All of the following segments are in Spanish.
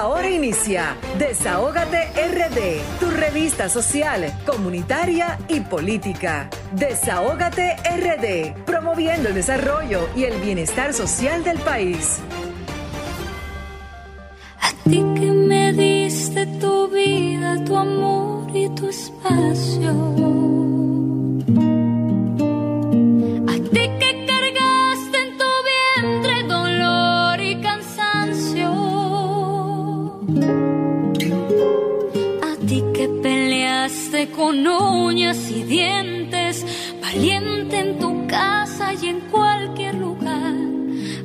Ahora inicia Desahógate RD, tu revista social, comunitaria y política. Desahógate RD, promoviendo el desarrollo y el bienestar social del país. A ti que me diste tu vida, tu amor y tu espacio con uñas y dientes, valiente en tu casa y en cualquier lugar.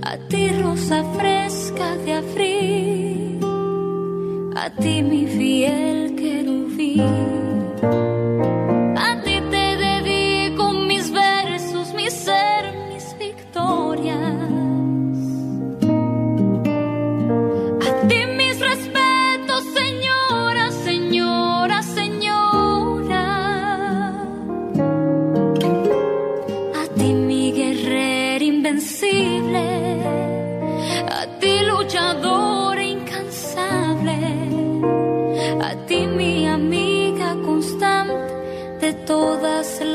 A ti rosa fresca de abril, a ti mi fiel querubín.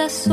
Las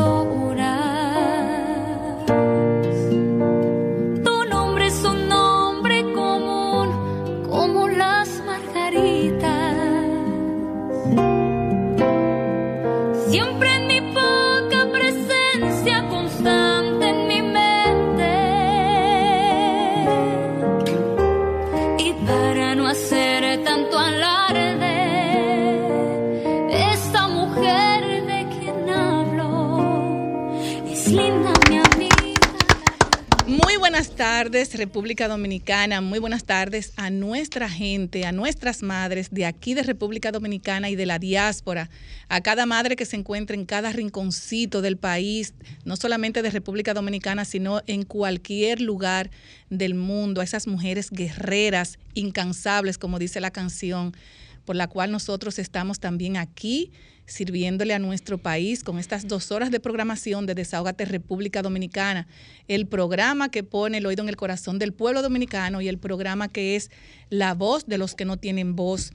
tardes, República Dominicana. Muy buenas tardes a nuestra gente, a nuestras madres de aquí de República Dominicana y de la diáspora, a cada madre que se encuentra en cada rinconcito del país, no solamente de República Dominicana, sino en cualquier lugar del mundo, a esas mujeres guerreras, incansables, como dice la canción, por la cual nosotros estamos también aquí sirviéndole a nuestro país con estas dos horas de programación de Desahogate República Dominicana, el programa que pone el oído en el corazón del pueblo dominicano y el programa que es la voz de los que no tienen voz.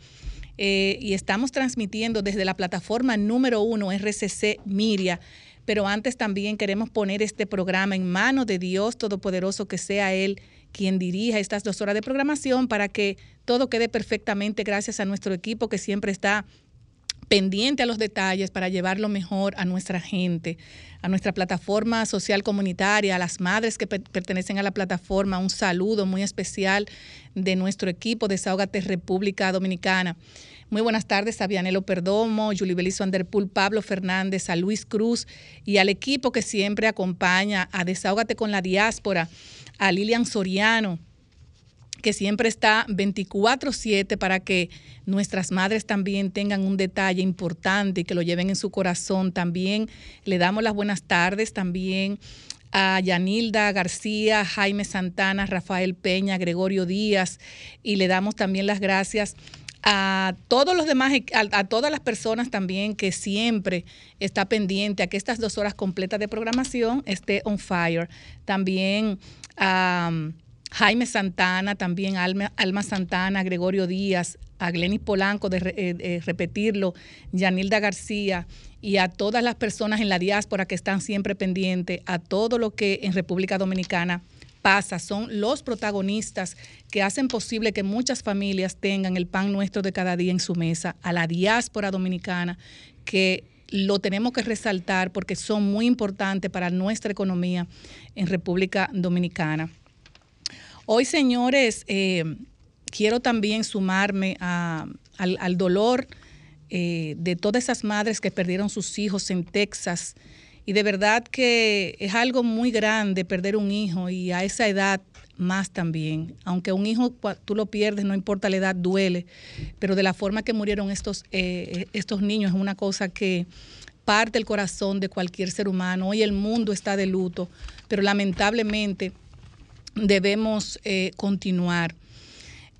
Eh, y estamos transmitiendo desde la plataforma número uno RCC Miria. Pero antes también queremos poner este programa en manos de Dios Todopoderoso, que sea Él quien dirija estas dos horas de programación para que todo quede perfectamente gracias a nuestro equipo que siempre está pendiente a los detalles para llevarlo mejor a nuestra gente, a nuestra plataforma social comunitaria, a las madres que pertenecen a la plataforma, un saludo muy especial de nuestro equipo de Desahogate República Dominicana. Muy buenas tardes a Vianelo Perdomo, Julie Belizo Anderpool, Pablo Fernández, a Luis Cruz y al equipo que siempre acompaña a Desahógate con la Diáspora, a Lilian Soriano, que siempre está 24/7 para que nuestras madres también tengan un detalle importante y que lo lleven en su corazón. También le damos las buenas tardes también a Yanilda García, Jaime Santana, Rafael Peña, Gregorio Díaz y le damos también las gracias todos los demás, a, todas las personas también que siempre está pendiente a que estas dos horas completas de programación esté on fire. También a... Jaime Santana, también Alma, Alma Santana, Gregorio Díaz, a Glenis Polanco, de eh, repetirlo, Yanilda García y a todas las personas en la diáspora que están siempre pendientes a todo lo que en República Dominicana pasa. Son los protagonistas que hacen posible que muchas familias tengan el pan nuestro de cada día en su mesa, a la diáspora dominicana que lo tenemos que resaltar porque son muy importantes para nuestra economía en República Dominicana. Hoy, señores, eh, quiero también sumarme al, dolor eh, de todas esas madres que perdieron sus hijos en Texas. Y de verdad que es algo muy grande perder un hijo y a esa edad más también. Aunque un hijo tú lo pierdes, no importa la edad, duele. Pero de la forma que murieron estos, eh, estos niños es una cosa que parte el corazón de cualquier ser humano. Hoy el mundo está de luto, pero lamentablemente debemos eh, continuar.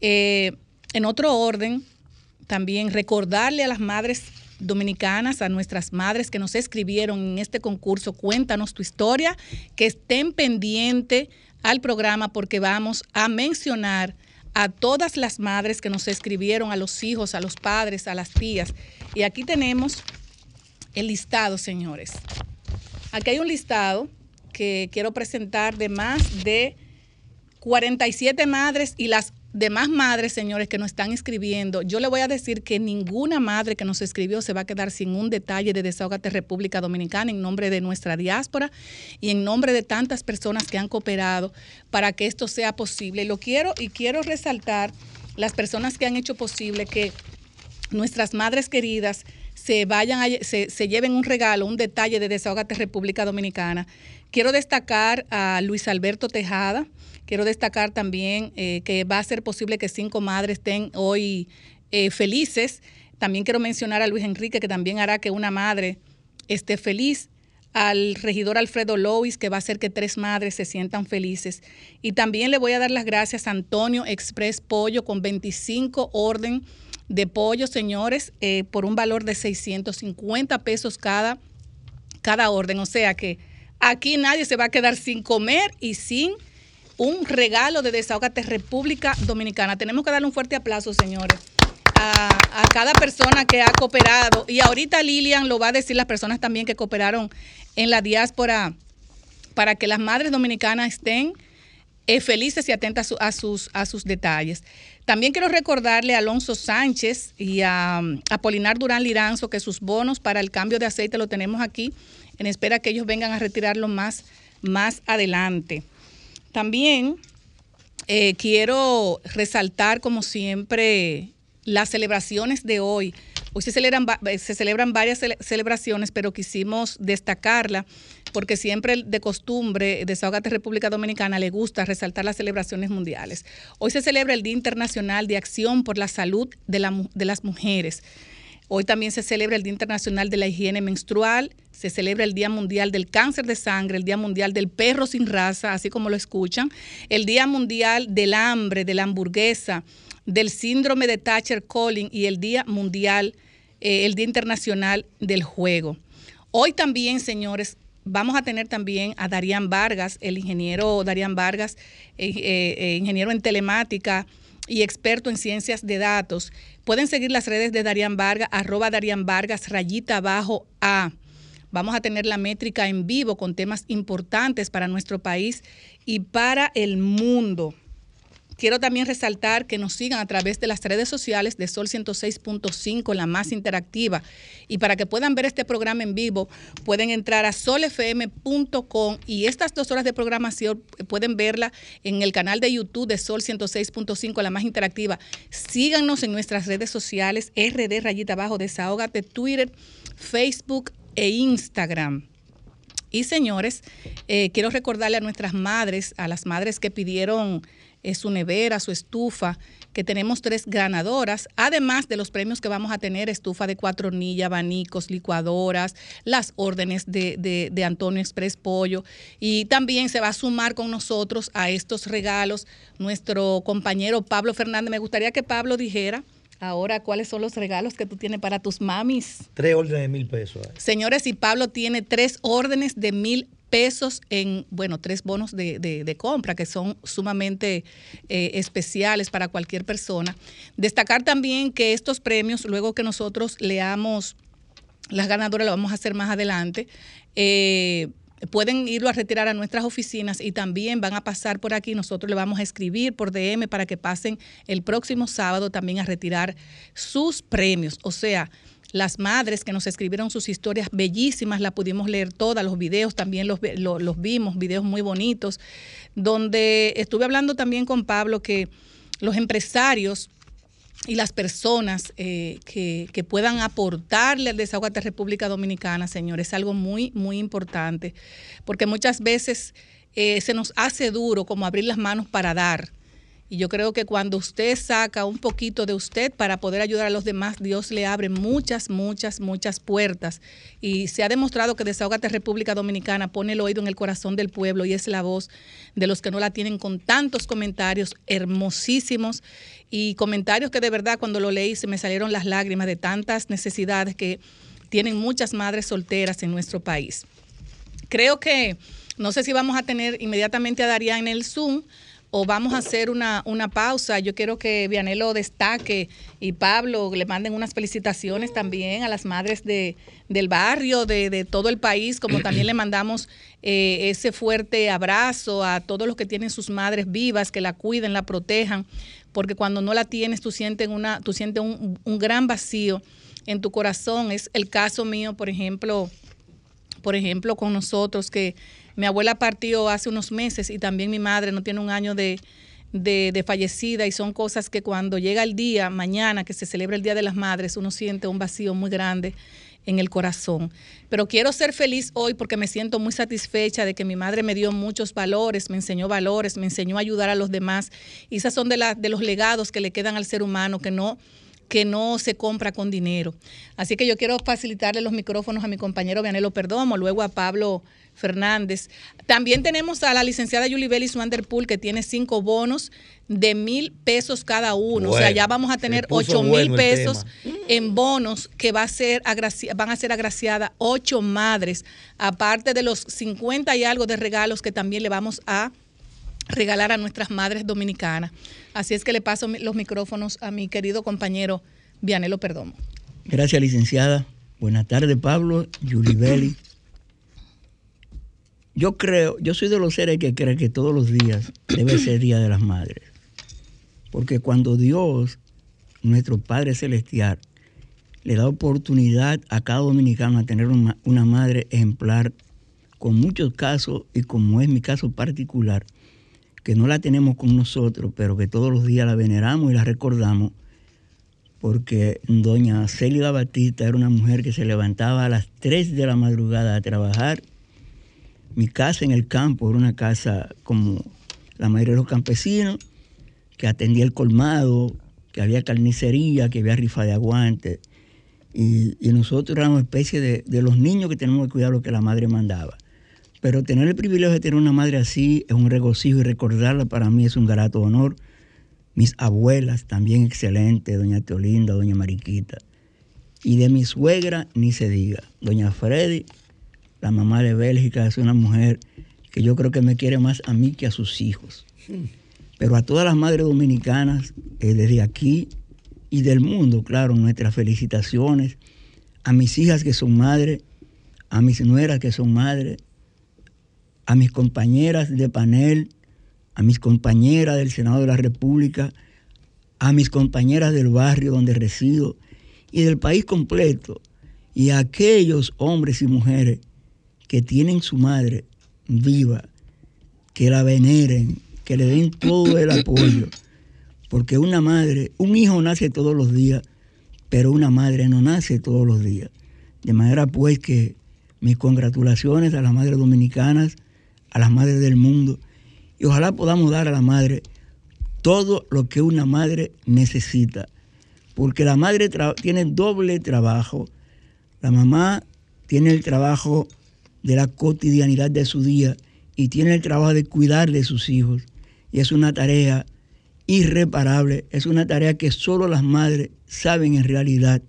Eh, en otro orden, también recordarle a las madres dominicanas, a nuestras madres que nos escribieron en este concurso, cuéntanos tu historia, que estén pendientes al programa porque vamos a mencionar a todas las madres que nos escribieron, a los hijos, a los padres, a las tías. Y aquí tenemos el listado, señores. Aquí hay un listado que quiero presentar de más de 47 madres y las demás madres, señores, que nos están escribiendo, yo le voy a decir que ninguna madre que nos escribió se va a quedar sin un detalle de Desahogate República Dominicana en nombre de nuestra diáspora y en nombre de tantas personas que han cooperado para que esto sea posible. Lo quiero y quiero resaltar las personas que han hecho posible que nuestras madres queridas se vayan se, se, lleven un regalo, un detalle de Desahogate República Dominicana. Quiero destacar a Luis Alberto Tejada, Quiero destacar también eh, que va a ser posible que cinco madres estén hoy eh, felices. También quiero mencionar a Luis Enrique, que también hará que una madre esté feliz. Al regidor Alfredo Lois, que va a hacer que tres madres se sientan felices. Y también le voy a dar las gracias a Antonio Express Pollo con 25 orden de pollo, señores, eh, por un valor de 650 pesos cada, cada orden. O sea que aquí nadie se va a quedar sin comer y sin un regalo de Desahogate República Dominicana. Tenemos que darle un fuerte aplauso, señores. A, cada persona que ha cooperado. Y ahorita Lilian lo va a decir las personas también que cooperaron en la diáspora para que las madres dominicanas estén eh, felices y atentas a sus, a sus detalles. También quiero recordarle a Alonso Sánchez y a, a Polinar Durán Liranzo que sus bonos para el cambio de aceite lo tenemos aquí en espera que ellos vengan a retirarlo más, más adelante. También eh, quiero resaltar, como siempre, las celebraciones de hoy. Hoy se celebran, eh, varias celebraciones, pero quisimos destacarla porque siempre de costumbre Desahogate República Dominicana le gusta resaltar las celebraciones mundiales. Hoy se celebra el Día Internacional de Acción por la Salud de las Mujeres. Hoy también se celebra el Día Internacional de la Higiene Menstrual, se celebra el Día Mundial del Cáncer de Sangre, el Día Mundial del Perro sin Raza, así como lo escuchan, el Día Mundial del Hambre, de la Hamburguesa, del Síndrome de Thatcher-Collin y el Día Mundial, eh, el Día Internacional del Juego. Hoy también, señores, vamos a tener también a Darían Vargas, el ingeniero Darían Vargas, eh, eh, ingeniero en telemática y experto en ciencias de datos. Pueden seguir las redes de Darían Vargas, arroba Darían Vargas, rayita abajo A. Vamos a tener la métrica en vivo con temas importantes para nuestro país y para el mundo. Quiero también resaltar que nos sigan a través de las redes sociales de Sol 106.5, la más interactiva. Y para que puedan ver este programa en vivo, pueden entrar a solfm.com y estas dos horas de programación pueden verla en el canal de YouTube de Sol 106.5, la más interactiva. Síganos en nuestras redes sociales, RD Rayita Abajo, Desahógate, Twitter, Facebook e Instagram. Y señores, eh, quiero recordarle a nuestras madres, a las madres que pidieron su nevera, su estufa, que tenemos tres ganadoras, además de los premios que vamos a tener, estufa de cuatro hornillas, abanicos, licuadoras, las órdenes de, de, de Antonio Express Pollo. Y también se va a sumar con nosotros a estos regalos nuestro compañero Pablo Fernández. Me gustaría que Pablo dijera Ahora, ¿cuáles son los regalos que tú tienes para tus mamis? Tres órdenes de mil pesos. Señores, y Pablo tiene tres órdenes de mil pesos en, bueno, tres bonos de, compra que son sumamente eh, especiales para cualquier persona. Destacar también que estos premios, luego que nosotros leamos las ganadoras, lo vamos a hacer más adelante. Eh, pueden irlo a retirar a nuestras oficinas y también van a pasar por aquí. Nosotros le vamos a escribir por DM para que pasen el próximo sábado también a retirar sus premios. O sea, las madres que nos escribieron sus historias bellísimas, la pudimos leer todas, los videos también los, los, vimos, videos muy bonitos, donde estuve hablando también con Pablo que los empresarios y las personas eh, que, que, puedan aportarle al desahogate República Dominicana, señores, es algo muy, muy importante, porque muchas veces eh, se nos hace duro como abrir las manos para dar y yo creo que cuando usted saca un poquito de usted para poder ayudar a los demás, Dios le abre muchas, muchas, muchas puertas. Y se ha demostrado que Desahogate República Dominicana pone el oído en el corazón del pueblo y es la voz de los que no la tienen con tantos comentarios hermosísimos y comentarios que de verdad cuando lo leí se me salieron las lágrimas de tantas necesidades que tienen muchas madres solteras en nuestro país. Creo que no sé si vamos a tener inmediatamente a Daría en el Zoom o vamos a hacer una, una pausa. Yo quiero que Vianelo destaque y Pablo le manden unas felicitaciones también a las madres de, del barrio, de, de todo el país, como también le mandamos eh, ese fuerte abrazo a todos los que tienen sus madres vivas, que la cuiden, la protejan, porque cuando no la tienes tú sientes, una, tú sientes un, un gran vacío en tu corazón. Es el caso mío, por ejemplo, por ejemplo, con nosotros, que mi abuela partió hace unos meses y también mi madre no tiene un año de, de, fallecida y son cosas que cuando llega el día, mañana que se celebra el Día de las Madres, uno siente un vacío muy grande en el corazón. Pero quiero ser feliz hoy porque me siento muy satisfecha de que mi madre me dio muchos valores, me enseñó valores, me enseñó a ayudar a los demás. Y esas son de, la, de los legados que le quedan al ser humano, que no que no se compra con dinero. Así que yo quiero facilitarle los micrófonos a mi compañero Vianelo Perdomo, luego a Pablo Fernández. También tenemos a la licenciada Julie Bellis Wanderpool, que tiene cinco bonos de mil pesos cada uno. o sea, ya vamos a tener ocho mil pesos en bonos que va a ser van a ser agraciadas ocho madres, aparte de los 50 y algo de regalos que también le vamos a regalar a nuestras madres dominicanas. Así es que le paso los micrófonos a mi querido compañero Vianelo Perdomo. Gracias, licenciada. Buenas tardes, Pablo, Julie Belli. Yo creo, yo soy de los seres que creen que todos los días debe ser Día de las Madres. Porque cuando Dios, nuestro Padre Celestial, le da oportunidad a cada dominicano a tener una, madre ejemplar, con muchos casos, y como es mi caso particular, que no la tenemos con nosotros, pero que todos los días la veneramos y la recordamos, porque doña Célida Batista era una mujer que se levantaba a las 3 de la madrugada a trabajar mi casa en el campo era una casa como la mayoría de los campesinos, que atendía el colmado, que había carnicería, que había rifa de aguante. Y, nosotros éramos especie de, los niños que tenemos que cuidar lo que la madre mandaba. Pero tener el privilegio de tener una madre así es un regocijo y recordarla para mí es un grato honor. Mis abuelas también excelentes, doña Teolinda, doña Mariquita. Y de mi suegra ni se diga, doña Freddy la mamá de Bélgica es una mujer que yo creo que me quiere más a mí que a sus hijos. Pero a todas las madres dominicanas, eh, desde aquí y del mundo, claro, nuestras felicitaciones. A mis hijas que son madres, a mis nueras que son madres, a mis compañeras de panel, a mis compañeras del Senado de la República, a mis compañeras del barrio donde resido y del país completo, y a aquellos hombres y mujeres que tienen su madre viva, que la veneren, que le den todo el apoyo. Porque una madre, un hijo nace todos los días, pero una madre no nace todos los días. De manera pues que mis congratulaciones a las madres dominicanas, a las madres del mundo, y ojalá podamos dar a la madre todo lo que una madre necesita. Porque la madre tiene doble trabajo. La mamá tiene el trabajo de la cotidianidad de su día y tiene el trabajo de cuidar de sus hijos. Y es una tarea irreparable, es una tarea que solo las madres saben en realidad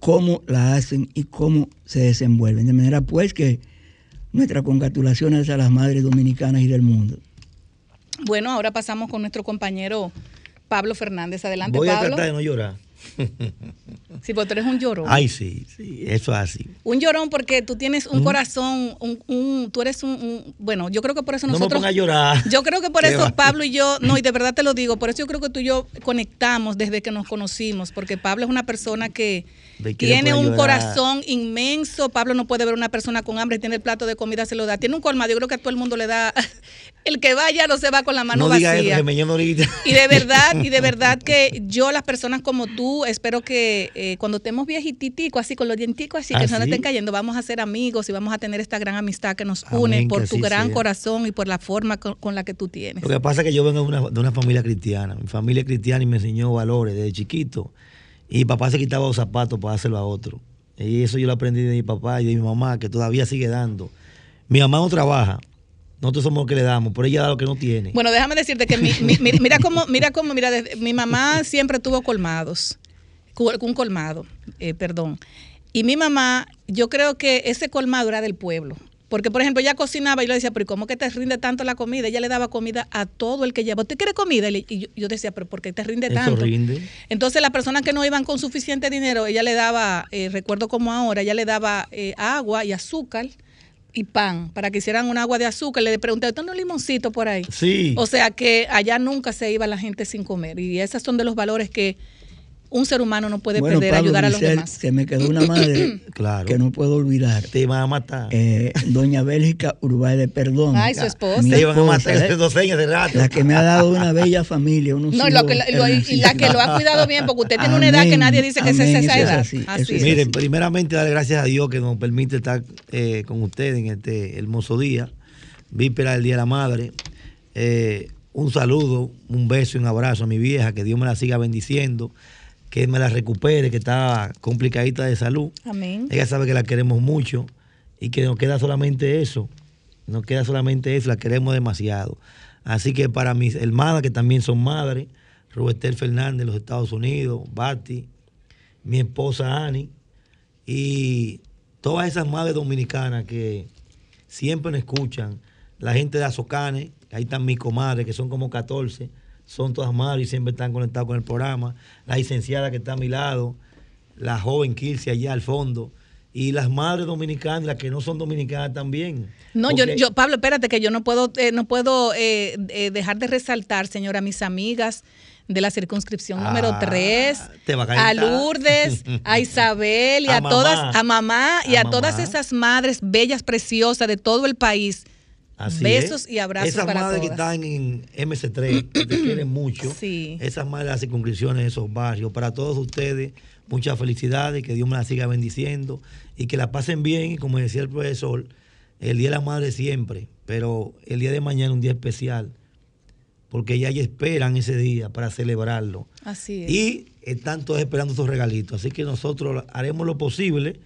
cómo la hacen y cómo se desenvuelven. De manera pues que nuestras congratulaciones a las madres dominicanas y del mundo. Bueno, ahora pasamos con nuestro compañero Pablo Fernández. Adelante, Voy Pablo. a tratar de no llorar. Sí, porque tú eres un llorón. Ay, sí, sí, eso es así. Un llorón porque tú tienes un corazón, un, tú eres un, bueno, yo creo que por eso nosotros... No me ponga a llorar. Yo creo que por eso Pablo y yo, no, y de verdad te lo digo, por eso yo creo que tú y yo conectamos desde que nos conocimos, porque Pablo es una persona que tiene un corazón inmenso, Pablo no puede ver una persona con hambre, tiene el plato de comida, se lo da, tiene un colmado, yo creo que a todo el mundo le da, el que vaya no se va con la mano no vacía. Diga eso, me ahorita. Y de verdad, y de verdad que yo, las personas como tú, espero que eh, cuando estemos viejititicos, así con los dienticos, así que no estén cayendo, vamos a ser amigos y vamos a tener esta gran amistad que nos une por tu gran corazón y por la forma con, la que tú tienes. Lo que pasa es que yo vengo de una, de una familia cristiana. Mi familia es cristiana y me enseñó valores desde chiquito. Y papá se quitaba los zapatos para hacerlo a otro. Y eso yo lo aprendí de mi papá y de mi mamá, que todavía sigue dando. Mi mamá no trabaja, nosotros somos los que le damos, pero ella da lo que no tiene. Bueno, déjame decirte que mira cómo, mira cómo, mira, mi mamá siempre tuvo colmados, un colmado, eh, perdón. Y mi mamá, yo creo que ese colmado era del pueblo Porque, por ejemplo, ella cocinaba y yo le decía, pero ¿y ¿cómo que te rinde tanto la comida? Ella le daba comida a todo el que lleva. ¿Usted quiere comida? Y, yo, decía, pero ¿por qué te rinde Eso tanto? rinde. Entonces, las personas que no iban con suficiente dinero, ella le daba, eh, recuerdo como ahora, ella le daba eh, agua y azúcar y pan para que hicieran un agua de azúcar. Le pregunté, ¿usted un limoncito por ahí? Sí. O sea que allá nunca se iba la gente sin comer. Y esos son de los valores que un ser humano no puede Bueno, perder, Pablo ayudar a los demás. Se me quedó una madre Claro. que no puedo olvidar. Te iban a matar. Eh, doña Bélgica Urbay de Perdón. Ay, su esposa. Mi te iban a matar hace dos años de rato. La que me ha dado una bella familia. Unos No, y, lo que, lo- y- la que lo ha cuidado bien, porque usted tiene una edad que nadie dice que esa amén, es esa eso es edad. así, es. es Miren, así. primeramente dar gracias a Dios que nos permite estar eh, con ustedes en este hermoso día, víspera del Día de la Madre. Eh, un saludo, un beso y un abrazo a mi vieja, que Dios me la siga bendiciendo, que me la recupere, que está complicadita de salud. Amén. Ella sabe que la queremos mucho y que nos queda solamente eso. Nos queda solamente eso, la queremos demasiado. Así que para mis hermanas, que también son madres, Rubestel Fernández de los Estados Unidos, Bati, mi esposa Ani, y todas esas madres dominicanas que siempre nos escuchan, la gente de Azocanes, ahí están mis comadres, que son como 14, son todas madres y siempre están conectados con el programa, la licenciada que está a mi lado, la joven Kirsi allá al fondo, y las madres dominicanas, las que no son dominicanas también. No, yo, Porque- yo, Pablo, espérate, que yo no puedo, eh, no puedo eh, eh, dejar de resaltar, señora, mis amigas de la circunscripción número Ah, 3, te va a a calentar. Lourdes, a Isabel y a, A mamá. todas, a mamá y A a, todas esas madres bellas, preciosas de todo el país. Así Besos es. y abrazos Esas para madres que están en MC3, que te quieren mucho. Sí. Esas madres de las circunscripciones esos barrios. Para todos ustedes, muchas felicidades, que Dios me la siga bendiciendo y que la pasen bien. Y como decía el profesor, el Día de la Madre siempre, pero el día de mañana un día especial, porque ya ya esperan ese día para celebrarlo. Así es. Y están todos esperando esos regalitos. Así que nosotros haremos lo posible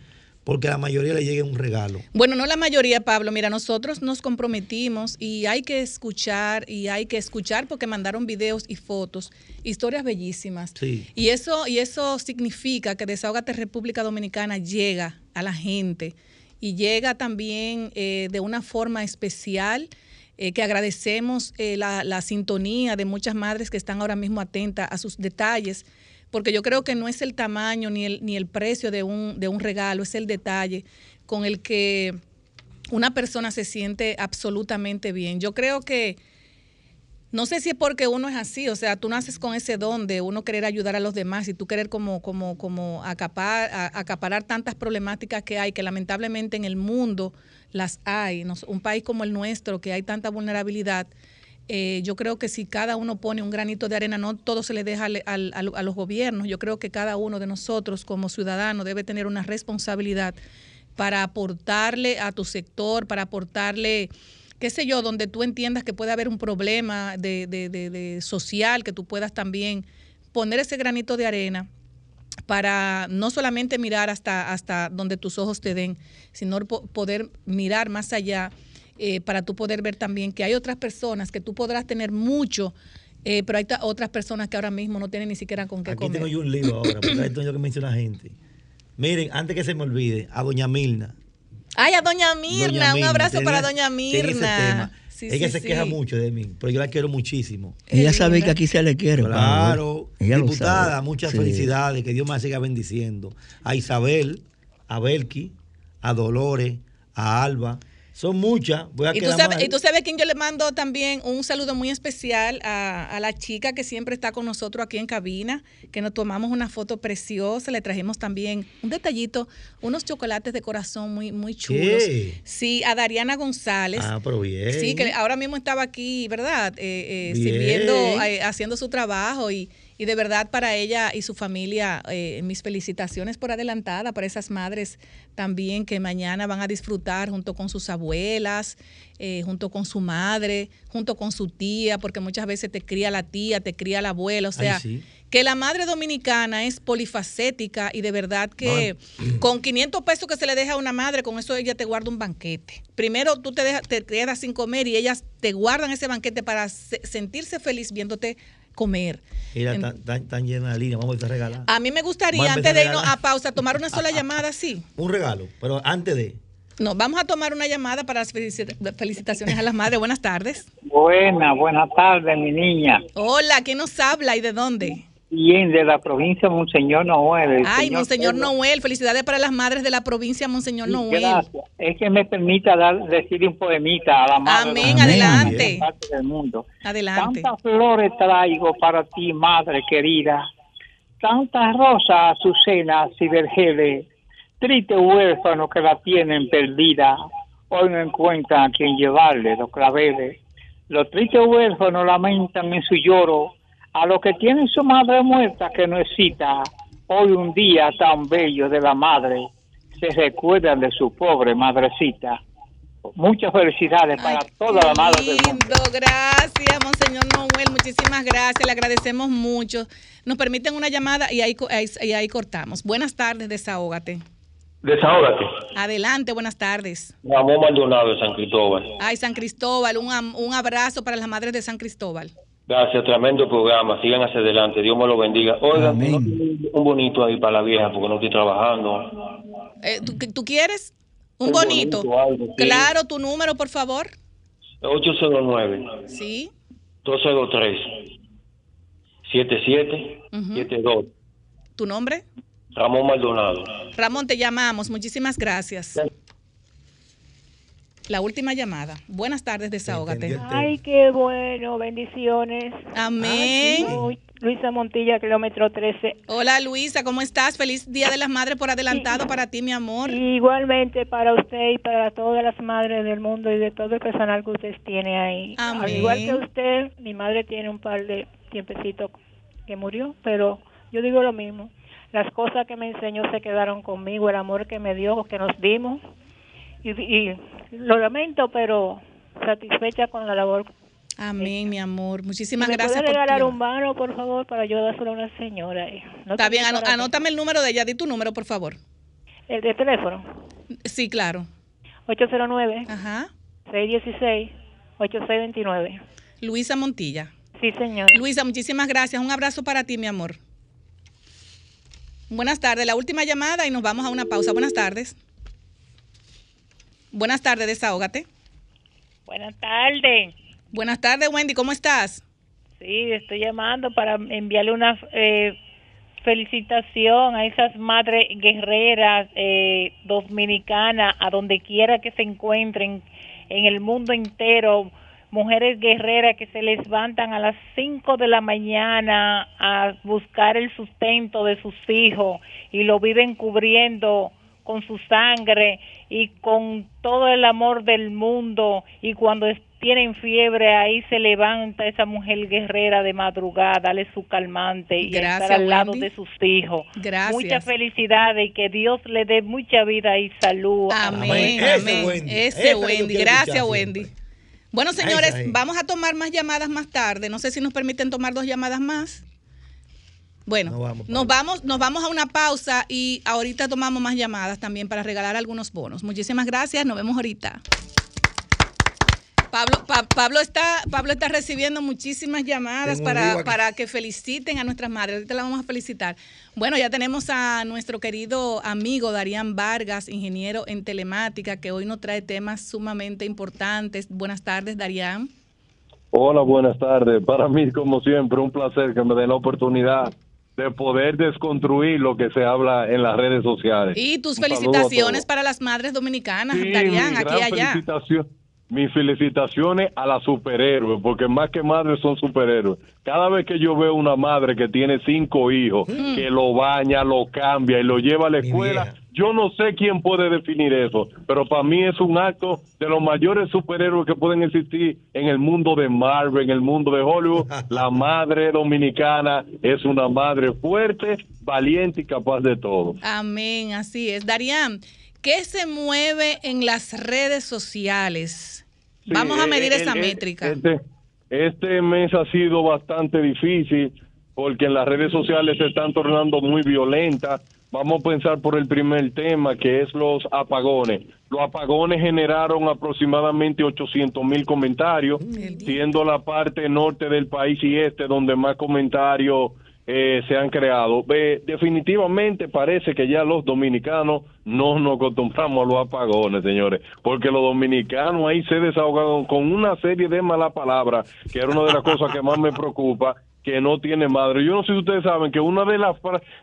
porque a la mayoría le llegue un regalo. Bueno, no la mayoría, Pablo. Mira, nosotros nos comprometimos y hay que escuchar y hay que escuchar porque mandaron videos y fotos, historias bellísimas. Sí. Y eso y eso significa que Desahogate República Dominicana llega a la gente y llega también eh, de una forma especial. eh, que agradecemos eh, la, la sintonía de muchas madres que están ahora mismo atentas a sus detalles, porque yo creo que no es el tamaño ni el, ni el precio de un, de un regalo, es el detalle con el que una persona se siente absolutamente bien. Yo creo que, no sé si es porque uno es así, o sea, tú naces con ese don de uno querer ayudar a los demás y tú querer como, como, como acapar, acaparar tantas problemáticas que hay, que lamentablemente en el mundo las hay. Un país como el nuestro, que hay tanta vulnerabilidad, eh, yo creo que si cada uno pone un granito de arena, no todo se le deja a los gobiernos. Yo creo que cada uno de nosotros como ciudadanos debe tener una responsabilidad para aportarle a tu sector, para aportarle, qué sé yo, donde tú entiendas que puede haber un problema de, de- de- social, que tú puedas también poner ese granito de arena para no solamente mirar hasta, hasta donde tus ojos te den, sino po- poder mirar más allá eh, para tú poder ver también que hay otras personas que tú podrás tener mucho, eh, pero hay otras personas que ahora mismo no tienen ni siquiera con qué Aquí comer. tengo yo un libro ahora, porque ahí tengo yo que menciona gente. Miren, antes que se me olvide, a doña Milna. Ay, a doña Mirna, Doña un Mirna, abrazo tenía- para doña Mirna. Sí, Ella sí, se sí. queja mucho de mí, pero yo la quiero muchísimo. Ella sabe que aquí se le quiere. Claro, Ella lo diputada, sabe. muchas Sí. felicidades, que Dios me la siga bendiciendo. A Isabel, a Belki, a Dolores, a Alba. Son muchas. Voy a Y tú, sabes, y tú sabes quién yo le mando también un saludo muy especial a, a la chica que siempre está con nosotros aquí en cabina, que nos tomamos una foto preciosa, le trajimos también un detallito, unos chocolates de corazón muy, muy chulos. ¿Qué? Sí, a Dariana González. Ah, pero bien. Sí, que ahora mismo estaba aquí, ¿verdad? Eh, eh, sirviendo, eh, haciendo su trabajo y, y de verdad para ella y su familia, eh, mis felicitaciones por adelantada, para esas madres también que mañana van a disfrutar junto con sus abuelas, eh, junto con su madre, junto con su tía, porque muchas veces te cría la tía, te cría la abuela, o sea, Ay, sí. que la madre dominicana es polifacética y de verdad que con 500 pesos que se le deja a una madre, con eso ella te guarda un banquete. Primero tú te, dejas- te quedas sin comer y ellas te guardan ese banquete para se- sentirse feliz viéndote comer. Mira, En- tan, tan, tan llena la línea. Vamos a regalar. a mí me gustaría, antes de irnos a pausa, tomar una sola llamada así. Un regalo, pero antes de. No, vamos a tomar una llamada para las felicita- felicitaciones a las madres. Buenas tardes. Buena, buenas tardes, mi niña. Hola, ¿quién nos habla y de dónde? Bien, de la provincia Monseñor Noel. el Ay, señor Monseñor Pedro. Noel. Felicidades para las madres de la provincia Monseñor Sí, Noel. Gracias. Es que me permita dar, decir un poemita a la madre Amén, de adelante. la parte del mundo. Adelante. Tantas flores traigo para ti, madre querida. Tantas rosas, azucenas y vergeles. Triste huérfano que la tienen perdida. Hoy no encuentran a quien llevarle los claveles. Los tristes huérfanos lamentan en su lloro a los que tienen su madre muerta que no excita. Hoy un día tan bello de la madre se recuerdan de su pobre madrecita. Muchas felicidades para las madres del mundo. Lindo, gracias, Monseñor Noel. Muchísimas gracias, le agradecemos mucho. Nos permiten una llamada y ahí, y ahí cortamos. Buenas tardes, desahógate. Desahógate. Adelante, buenas tardes. Ramón Maldonado de San Cristóbal. Ay, San Cristóbal, un, am- un abrazo para las madres de San Cristóbal. Gracias, tremendo programa. Sigan hacia adelante. Dios me lo bendiga. Oigan, Amén. un bonito ahí para la vieja porque no estoy trabajando. Eh, ¿tú, ¿Tú quieres? Un Un bonito. bonito, algo, sí. Claro, tu número, por favor. 809 Sí. 203 7772 ¿Tu nombre? Ramón Maldonado. Ramón, te llamamos. Muchísimas gracias. La última llamada. Buenas tardes, desahógate. Ay, qué bueno, bendiciones. Amén. Soy Luisa Montilla, kilómetro 13. Hola Luisa, ¿cómo estás? Feliz Día de las Madres por adelantado para ti, mi amor. Igualmente para usted y para todas las madres del mundo y de todo el personal que usted tiene ahí. Amén. Al igual que usted, mi madre tiene un par de tiempecitos que murió, pero yo digo lo mismo. Las cosas que me enseñó se quedaron conmigo, el amor que me dio, que nos dimos. Y, y lo lamento, pero satisfecha con la labor. Amén, mi amor. Muchísimas ¿Me gracias puede por tu regalar un mano, por favor, para yo dárselo a una señora? ahí? No Está bien, qué. anótame el número de ella. Di tu número, por favor. El de teléfono, Sí, claro. 809 Ajá. 616 8629. Luisa Montilla. Sí, señor. Luisa, muchísimas gracias. Un abrazo para ti, mi amor. Buenas tardes. La última llamada y nos vamos a una pausa. Buenas tardes. Buenas tardes, desahógate. Buenas tardes. Buenas tardes, Wendy. ¿Cómo estás? Sí, estoy llamando para enviarle una eh, felicitación a esas madres guerreras eh, dominicanas, a donde quiera que se encuentren en el mundo entero, mujeres guerreras que se levantan a las 5 de la mañana a buscar el sustento de sus hijos y lo viven cubriendo con su sangre y con todo el amor del mundo y cuando tienen fiebre ahí se levanta esa mujer guerrera de madrugada, darle su calmante y Gracias, estar al lado Wendy. de sus hijos. Gracias. Muchas felicidades y que Dios le dé mucha vida y salud. Amén, Ese amén. Wendy. Ese que yo Wendy. Gracias, Wendy. siempre. Bueno, señores, vamos a tomar más llamadas más tarde. No sé si nos permiten tomar dos llamadas más. Bueno, vamos, nos vamos, nos vamos a una pausa y ahorita tomamos más llamadas también para regalar algunos bonos. Muchísimas gracias, nos vemos ahorita. Pablo, Pa- Pablo está, Pablo está recibiendo muchísimas llamadas para, para que feliciten a nuestras madres. Ahorita la vamos a felicitar. Bueno, ya tenemos a nuestro querido amigo Darían Vargas, ingeniero en telemática, que hoy nos trae temas sumamente importantes. Buenas tardes, Darían. Hola, buenas tardes. Para mí, como siempre, un placer que me den la oportunidad de poder desconstruir lo que se habla en las redes sociales. Y tus Un felicitaciones para las madres dominicanas, Sí, Darían, mi aquí y allá. felicitación- mis felicitaciones a las superhéroes, porque más que madres son superhéroes. Cada vez que yo veo una madre que tiene cinco hijos, Mm. que lo baña, lo cambia y lo lleva a la escuela. Yo no sé quién puede definir eso, pero para mí es un acto de los mayores superhéroes que pueden existir en el mundo de Marvel, en el mundo de Hollywood. La madre dominicana es una madre fuerte, valiente y capaz de todo. Amén, así es. Darían, ¿qué se mueve en las redes sociales? Sí, Vamos a eh, medir eh, esa eh, métrica. Este, este mes ha sido bastante difícil porque en las redes sociales se están tornando muy violentas. Vamos a pensar por el primer tema, que es los apagones. Los apagones generaron aproximadamente 800 mil comentarios, día. siendo la parte norte del país y este donde más comentarios eh, se han creado. Eh, definitivamente parece que ya los dominicanos no nos acostumbramos a los apagones, señores, porque los dominicanos ahí se desahogaron con una serie de malas palabras, que era una de las cosas que más me preocupa, que no tiene madre. Yo no sé si ustedes saben que una de las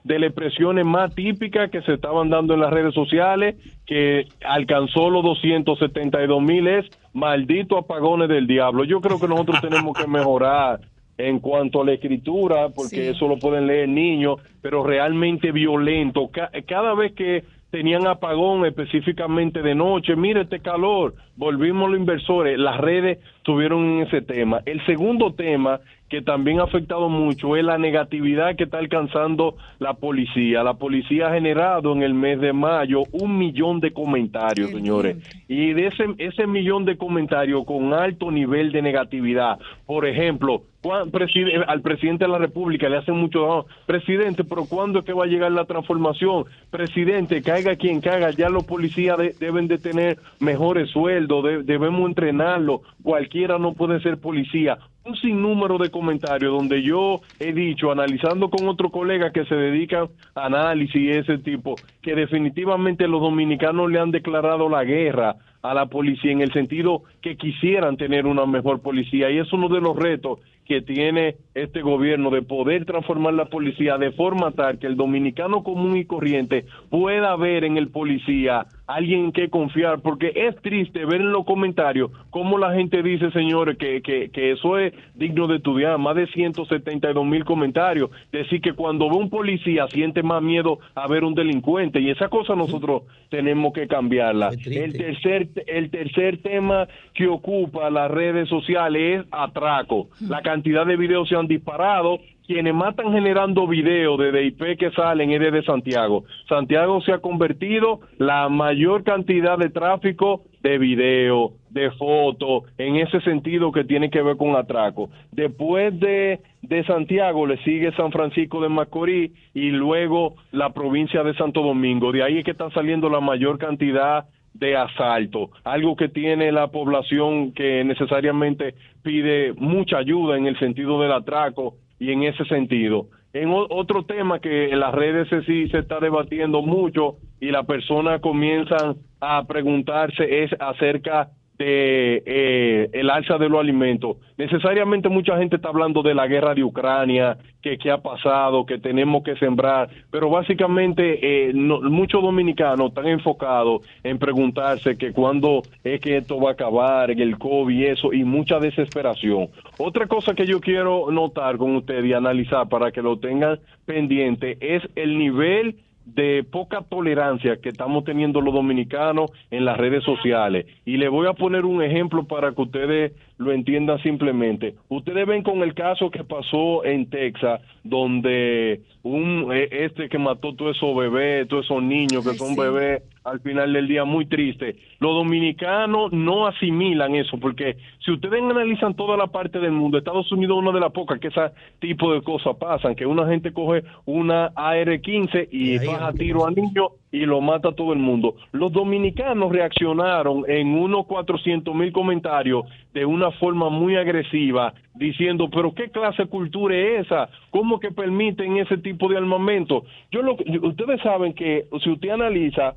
de las expresiones más típicas que se estaban dando en las redes sociales, que alcanzó los 272 mil, es maldito apagones del diablo. Yo creo que nosotros tenemos que mejorar en cuanto a la escritura, porque eso lo pueden leer niños, pero realmente violento. cada vez que tenían apagón específicamente de noche, mire este calor, volvimos los inversores, las redes tuvieron en ese tema. El segundo tema que también ha afectado mucho es la negatividad que está alcanzando la policía. La policía ha generado en el mes de mayo un millón de comentarios, señores. Y de ese, ese millón de comentarios con alto nivel de negatividad. Por ejemplo, al presidente de la República le hacen mucho daño. Presidente, pero ¿cuándo es que va a llegar la transformación? Presidente, caiga quien caiga, ya los policías deben de tener mejores sueldos, debemos entrenarlo. Cualquiera no puede ser policía un sinnúmero de comentarios donde yo he dicho, analizando con otro colega que se dedica a análisis y ese tipo, que definitivamente los dominicanos le han declarado la guerra a la policía en el sentido que quisieran tener una mejor policía. Y es uno de los retos que tiene este gobierno de poder transformar la policía de forma tal que el dominicano común y corriente pueda ver en el policía alguien que confiar, porque es triste ver en los comentarios cómo la gente dice, señores, que, que, que eso es digno de estudiar, más de 172 mil comentarios, decir que cuando ve un policía siente más miedo a ver un delincuente, y esa cosa nosotros tenemos que cambiarla. El tercer, el tercer tema que ocupa las redes sociales es atraco. La cantidad de videos se han disparado, quienes más están generando videos de IP que salen es de Santiago. Santiago se ha convertido la mayor cantidad de tráfico de video, de fotos, en ese sentido que tiene que ver con atraco. Después de, de Santiago le sigue San Francisco de Macorís y luego la provincia de Santo Domingo. De ahí es que están saliendo la mayor cantidad de asalto, algo que tiene la población que necesariamente pide mucha ayuda en el sentido del atraco y en ese sentido. En otro tema que en las redes sí se está debatiendo mucho y las personas comienzan a preguntarse es acerca de eh, el alza de los alimentos. Necesariamente mucha gente está hablando de la guerra de Ucrania, que qué ha pasado, que tenemos que sembrar, pero básicamente eh, muchos dominicanos están enfocados en preguntarse que cuándo es que esto va a acabar, el COVID y eso, y mucha desesperación. Otra cosa que yo quiero notar con ustedes y analizar para que lo tengan pendiente es el nivel de poca tolerancia que estamos teniendo los dominicanos en las redes sociales. Y le voy a poner un ejemplo para que ustedes lo entiendan simplemente. Ustedes ven con el caso que pasó en Texas, donde un eh, este que mató todos esos bebés, todos esos niños que son bebés al final del día muy triste. Los dominicanos no asimilan eso, porque si ustedes analizan toda la parte del mundo, Estados Unidos es una de las pocas que ese tipo de cosas pasan, que una gente coge una AR-15 y baja tiro a niños y lo mata todo el mundo. Los dominicanos reaccionaron en unos 400 mil comentarios de una forma muy agresiva, diciendo, pero ¿qué clase de cultura es esa? ¿Cómo que permiten ese tipo de armamento? Yo lo, ustedes saben que si usted analiza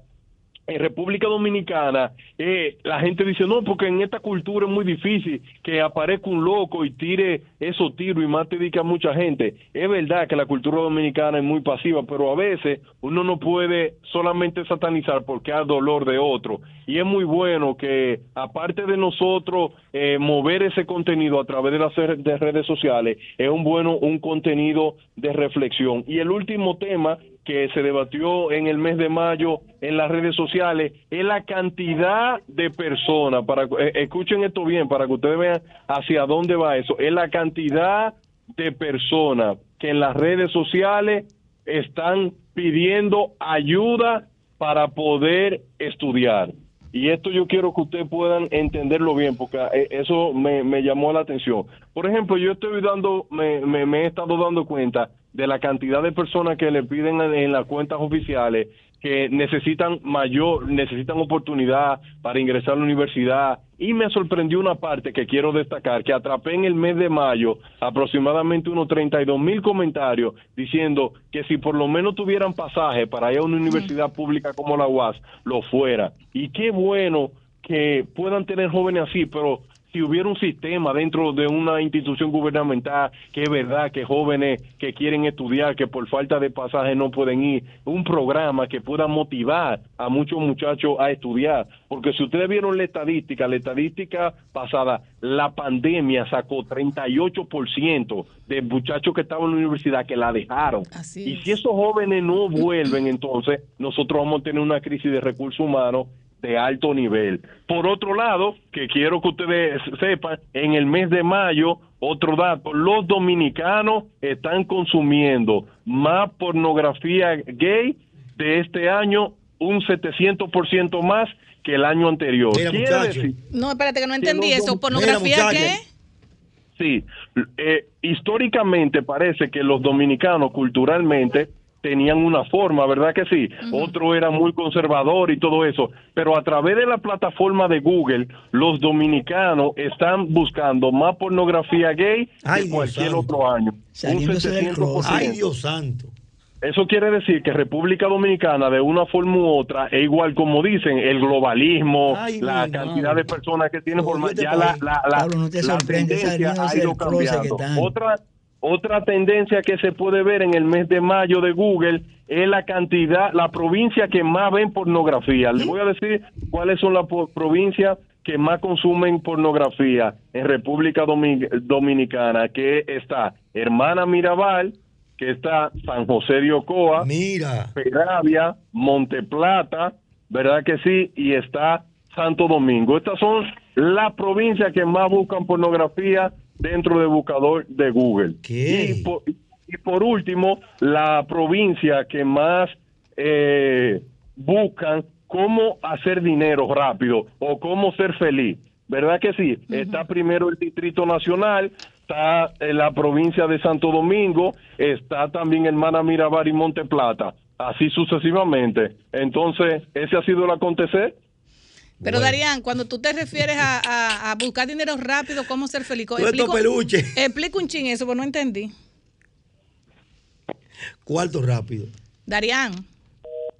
en República Dominicana, eh, la gente dice, no, porque en esta cultura es muy difícil que aparezca un loco y tire esos tiros y mate a mucha gente. Es verdad que la cultura dominicana es muy pasiva, pero a veces uno no puede solamente satanizar porque hay dolor de otro. Y es muy bueno que, aparte de nosotros eh, mover ese contenido a través de las redes sociales, es un bueno un contenido de reflexión. Y el último tema que se debatió en el mes de mayo en las redes sociales es la cantidad de personas, para eh, escuchen esto bien para que ustedes vean hacia dónde va eso, es la cantidad de personas que en las redes sociales están pidiendo ayuda para poder estudiar. Y esto yo quiero que ustedes puedan entenderlo bien, porque eh, eso me, llamó la atención. Por ejemplo, yo estoy dando, me, me, he estado dando cuenta de la cantidad de personas que le piden en, en las cuentas oficiales que necesitan mayor, necesitan oportunidad para ingresar a la universidad. Y me sorprendió una parte que quiero destacar, que atrapé en el mes de mayo aproximadamente unos 32 mil comentarios diciendo que si por lo menos tuvieran pasaje para ir a una universidad pública como la UAS, lo fuera. Y qué bueno que puedan tener jóvenes así, pero si hubiera un sistema dentro de una institución gubernamental que es verdad que jóvenes que quieren estudiar, que por falta de pasaje no pueden ir, un programa que pueda motivar a muchos muchachos a estudiar, porque si ustedes vieron la estadística, la estadística pasada, la pandemia sacó 38% de muchachos que estaban en la universidad que la dejaron. y si esos jóvenes no vuelven, entonces nosotros vamos a tener una crisis de recursos humanos de alto nivel. Por otro lado, que quiero que ustedes sepan, en el mes de mayo, otro dato, los dominicanos están consumiendo más pornografía gay de este año, un 700% más que el año anterior. Mira, Quiere muchacho. decir No, espérate que no Que entendí los eso. ¿Pornografía qué? Sí, eh, históricamente parece que los dominicanos culturalmente tenían una forma, ¿verdad que sí? Otro era muy conservador y todo eso, pero a través de la plataforma de Google, los dominicanos están buscando más pornografía gay Ay, que Dios cualquier santo. otro año. Saliéndose del 700%. closet. Ay, Dios santo. Eso quiere decir que República Dominicana, de una forma u otra, es igual como dicen, el globalismo, Ay, la cantidad de personas que tienen Oye, forma, este ya la, la, la, Pablo, no te la sorprende, tendencia ha ido cambiando. Otra, otra tendencia que se puede ver en el mes de mayo de Google es la cantidad, la provincia que más ven pornografía. Les voy a decir cuáles son las provincias que más consumen pornografía en República Domi- Dominicana, que está Hermana Mirabal, que está San José de Ocoa, Mira. Peravia, Monteplata, ¿verdad que sí? Y está Santo Domingo. Estas son las provincias que más buscan pornografía dentro del buscador de Google. ¿Qué? Y, por, y por último, la provincia que más eh, buscan cómo hacer dinero rápido o cómo ser feliz. ¿Verdad que sí? Está primero el Distrito Nacional, está en la provincia de Santo Domingo, está también Hermana Mirabal y Monte Plata, así sucesivamente. Entonces, ese ha sido el acontecer. Pero Bueno. Darían, cuando tú te refieres a, a- a buscar dinero rápido, ¿cómo ser feliz? Explico- peluche. Explica un ching eso, porque no entendí. Cuarto rápido. Darían.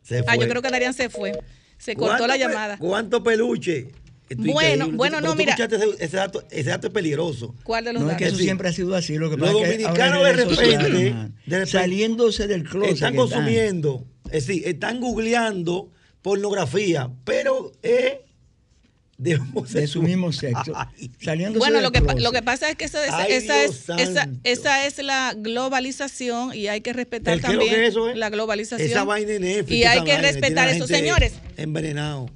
Se Ah, fue. yo creo que Darían se fue. Se cortó ¿Cuánto la pe- llamada. ¿Cuánto peluche? Bueno, increíble. bueno, Pero no, mira. Ese, ese dato, ese dato es peligroso. ¿Cuál de los No, es que datos? eso Sí. siempre ha sido así. Lo que Los pasa que dominicanos de sociales, repente, man, de repente, saliéndose del closet. están consumiendo, es decir, están googleando pornografía, pero es de de su mismo sexo. Saliéndose Bueno, lo que, lo que pasa es que eso es- Ay, esa, Dios es, esa, esa es la globalización y hay que respetar ¿El qué es lo también que es eso, eh? la globalización. Esa vaina de Netflix, y esa hay que vaina, respetar eso. Señores, Envenenado.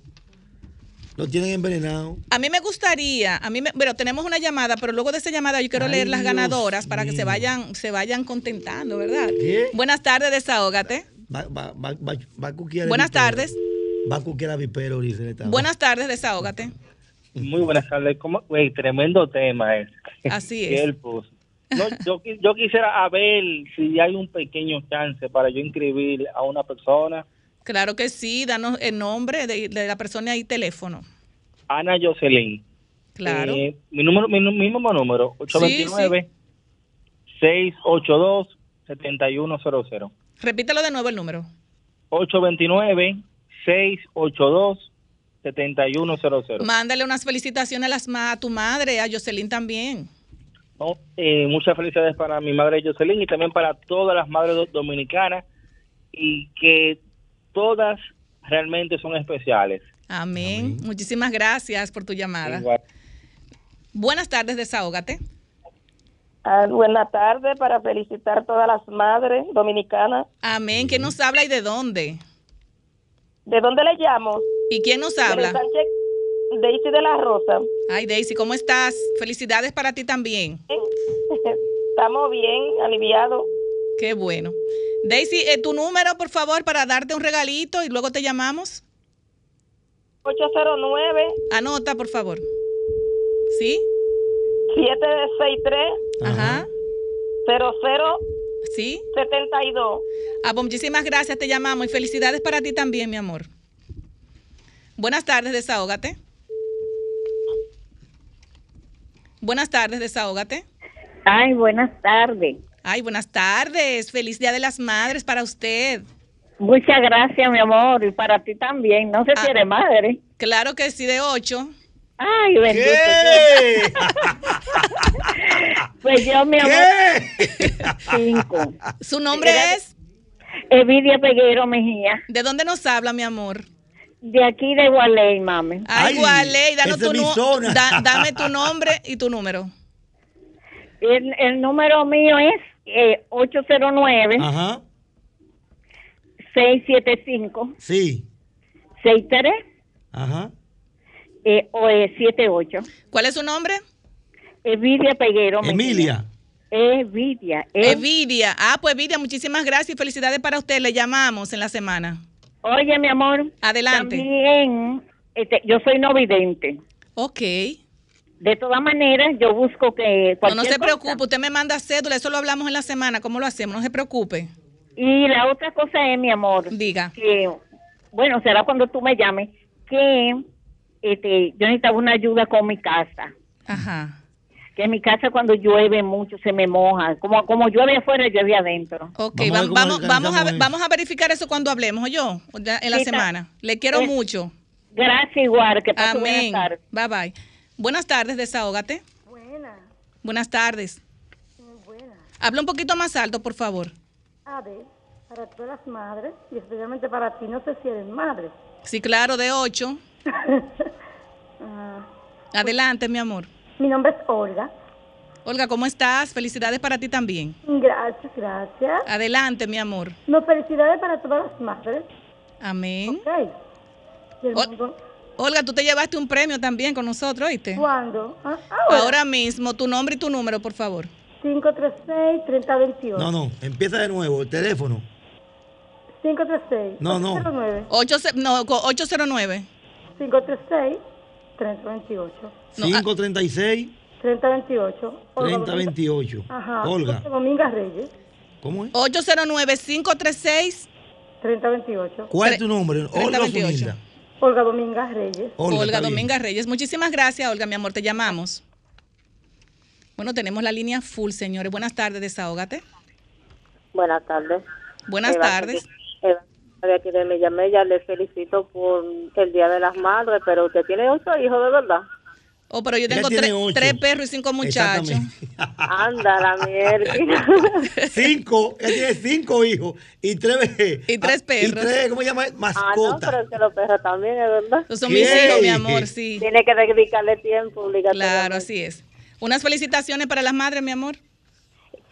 Lo tienen envenenado. a mí me gustaría, a mí me, bueno, tenemos una llamada, pero luego de esa llamada yo quiero Ay, leer las Dios ganadoras para que se vayan, se vayan contentando, ¿verdad? ¿Qué? Buenas tardes, desahógate. Va, va, va, va, va a cuquear el Buenas tardes. Va a cuquear a vipero. Buenas tardes, desahógate. Muy buenas tardes. Tremendo tema es. Así que es. No, yo, qui- yo quisiera a ver si hay un pequeño chance para yo inscribir a una persona. Claro que sí, danos el nombre de, de la persona y teléfono. Ana Jocelyn. Claro. Eh, mi número, mi, mismo número, Sí, 829-682-7100. Repítelo de nuevo el número. 829-682-7100. Mándale unas felicitaciones a, las ma- a tu madre, a Jocelyn también. No, eh, muchas felicidades para mi madre Jocelyn y también para todas las madres do- dominicanas y que todas realmente son especiales. Amén. Muchísimas gracias por tu llamada. Igual. Buenas tardes, desahógate. Ah, buena tarde para felicitar a todas las madres dominicanas. Amén. ¿Quién nos habla y de dónde? ¿De dónde le llamo? ¿Y quién nos habla? Daisy de la Rosa. Ay, Daisy, ¿cómo estás? Felicidades para ti también. Estamos bien, aliviados. Qué bueno. Daisy, eh, tu número, por favor, para darte un regalito y luego te llamamos. 809 Anota, por favor. ¿Sí? 763 Ajá. ¿Sí? 72. Ah, pues muchísimas gracias, te llamamos y felicidades para ti también, mi amor. Buenas tardes, desahógate. Buenas tardes, desahógate. Ay, buenas tardes. Ay, buenas tardes. Feliz Día de las Madres para usted. Muchas gracias, mi amor, y para ti también. No sé si Ah. eres madre. Claro que sí, de ocho. Ay, bendito. pues yo, mi amor, cinco. ¿Su nombre Era- es? Evidia Peguero Mejía. ¿De dónde nos habla, mi amor? De aquí de Gualey, mami. Ay, Gualey, danos tu da- dame tu nombre y tu número. El, el número mío es eh, 809 Ajá. 675 Sí. 63 Ajá. Eh, o eh, 78. ¿Cuál es su nombre? Evidia Peguero. Emilia. Evidia. eh. Evidia. Ah, pues Evidia, muchísimas gracias y felicidades para usted. Le llamamos en la semana. Oye, mi amor. Adelante. También, este, yo soy no vidente. Ok. De todas maneras, yo busco que No, no se cosa- preocupe, usted me manda cédula, eso lo hablamos en la semana, ¿cómo lo hacemos? No se preocupe. Y la otra cosa es, mi amor. Diga. Que, bueno, será cuando tú me llames, que este, yo necesitaba una ayuda con mi casa. Ajá. Que en mi casa cuando llueve mucho se me moja. Como, como llueve afuera, llueve adentro. Ok, vamos, vamos, vamos, a, vamos a verificar eso cuando hablemos, yo, en la semana. Le quiero es- mucho. Gracias igual, que pase buenas Amén. tardes. Bye bye. Buenas tardes, desahógate. Buena, Buenas tardes. muy buena. Habla un poquito más alto, por favor. A ver, para todas las madres y especialmente para ti, no sé si eres madre. Sí, claro, de 8. Ah, adelante, mi amor. Mi nombre es Olga. Olga, ¿cómo estás? Felicidades para ti también. Gracias, gracias. Adelante, mi amor. No, felicidades para todas las madres. Amén. Okay. Olga, tú te llevaste un premio también con nosotros, ¿oíste? ¿Cuándo? Ah, ahora. mismo, tu nombre y tu número, por favor. 536-3028. No, no, empieza de nuevo, el teléfono. 536. No, 809. no. no, 809. 536 3028. 536 3028. 3028. Ajá. Olga. José Domínguez Reyes. ¿Cómo es? 809 536 3028. ¿Cuál es tu nombre? Olga Olga Domingas Reyes. Olga, Domingas Reyes. Muchísimas gracias, Olga, mi amor, te llamamos. Bueno, tenemos la línea full, señores. Buenas tardes, desahógate. Buenas tardes. Buenas tardes de aquí de Millamella, le felicito por el Día de las Madres, pero usted tiene ocho hijos, ¿de verdad? Oh, pero yo tengo tres, tres perros y cinco muchachos. Anda, la mierda. cinco, él tiene cinco hijos y tres, y tres Y perros. tres, ¿cómo se llama? Ah, no, Mascotas. pero es que los perros también, es verdad. Esos son mis hijos, mi amor, sí. Tiene que dedicarle tiempo obligatoriamente. Claro, así es. Unas felicitaciones para las madres, mi amor.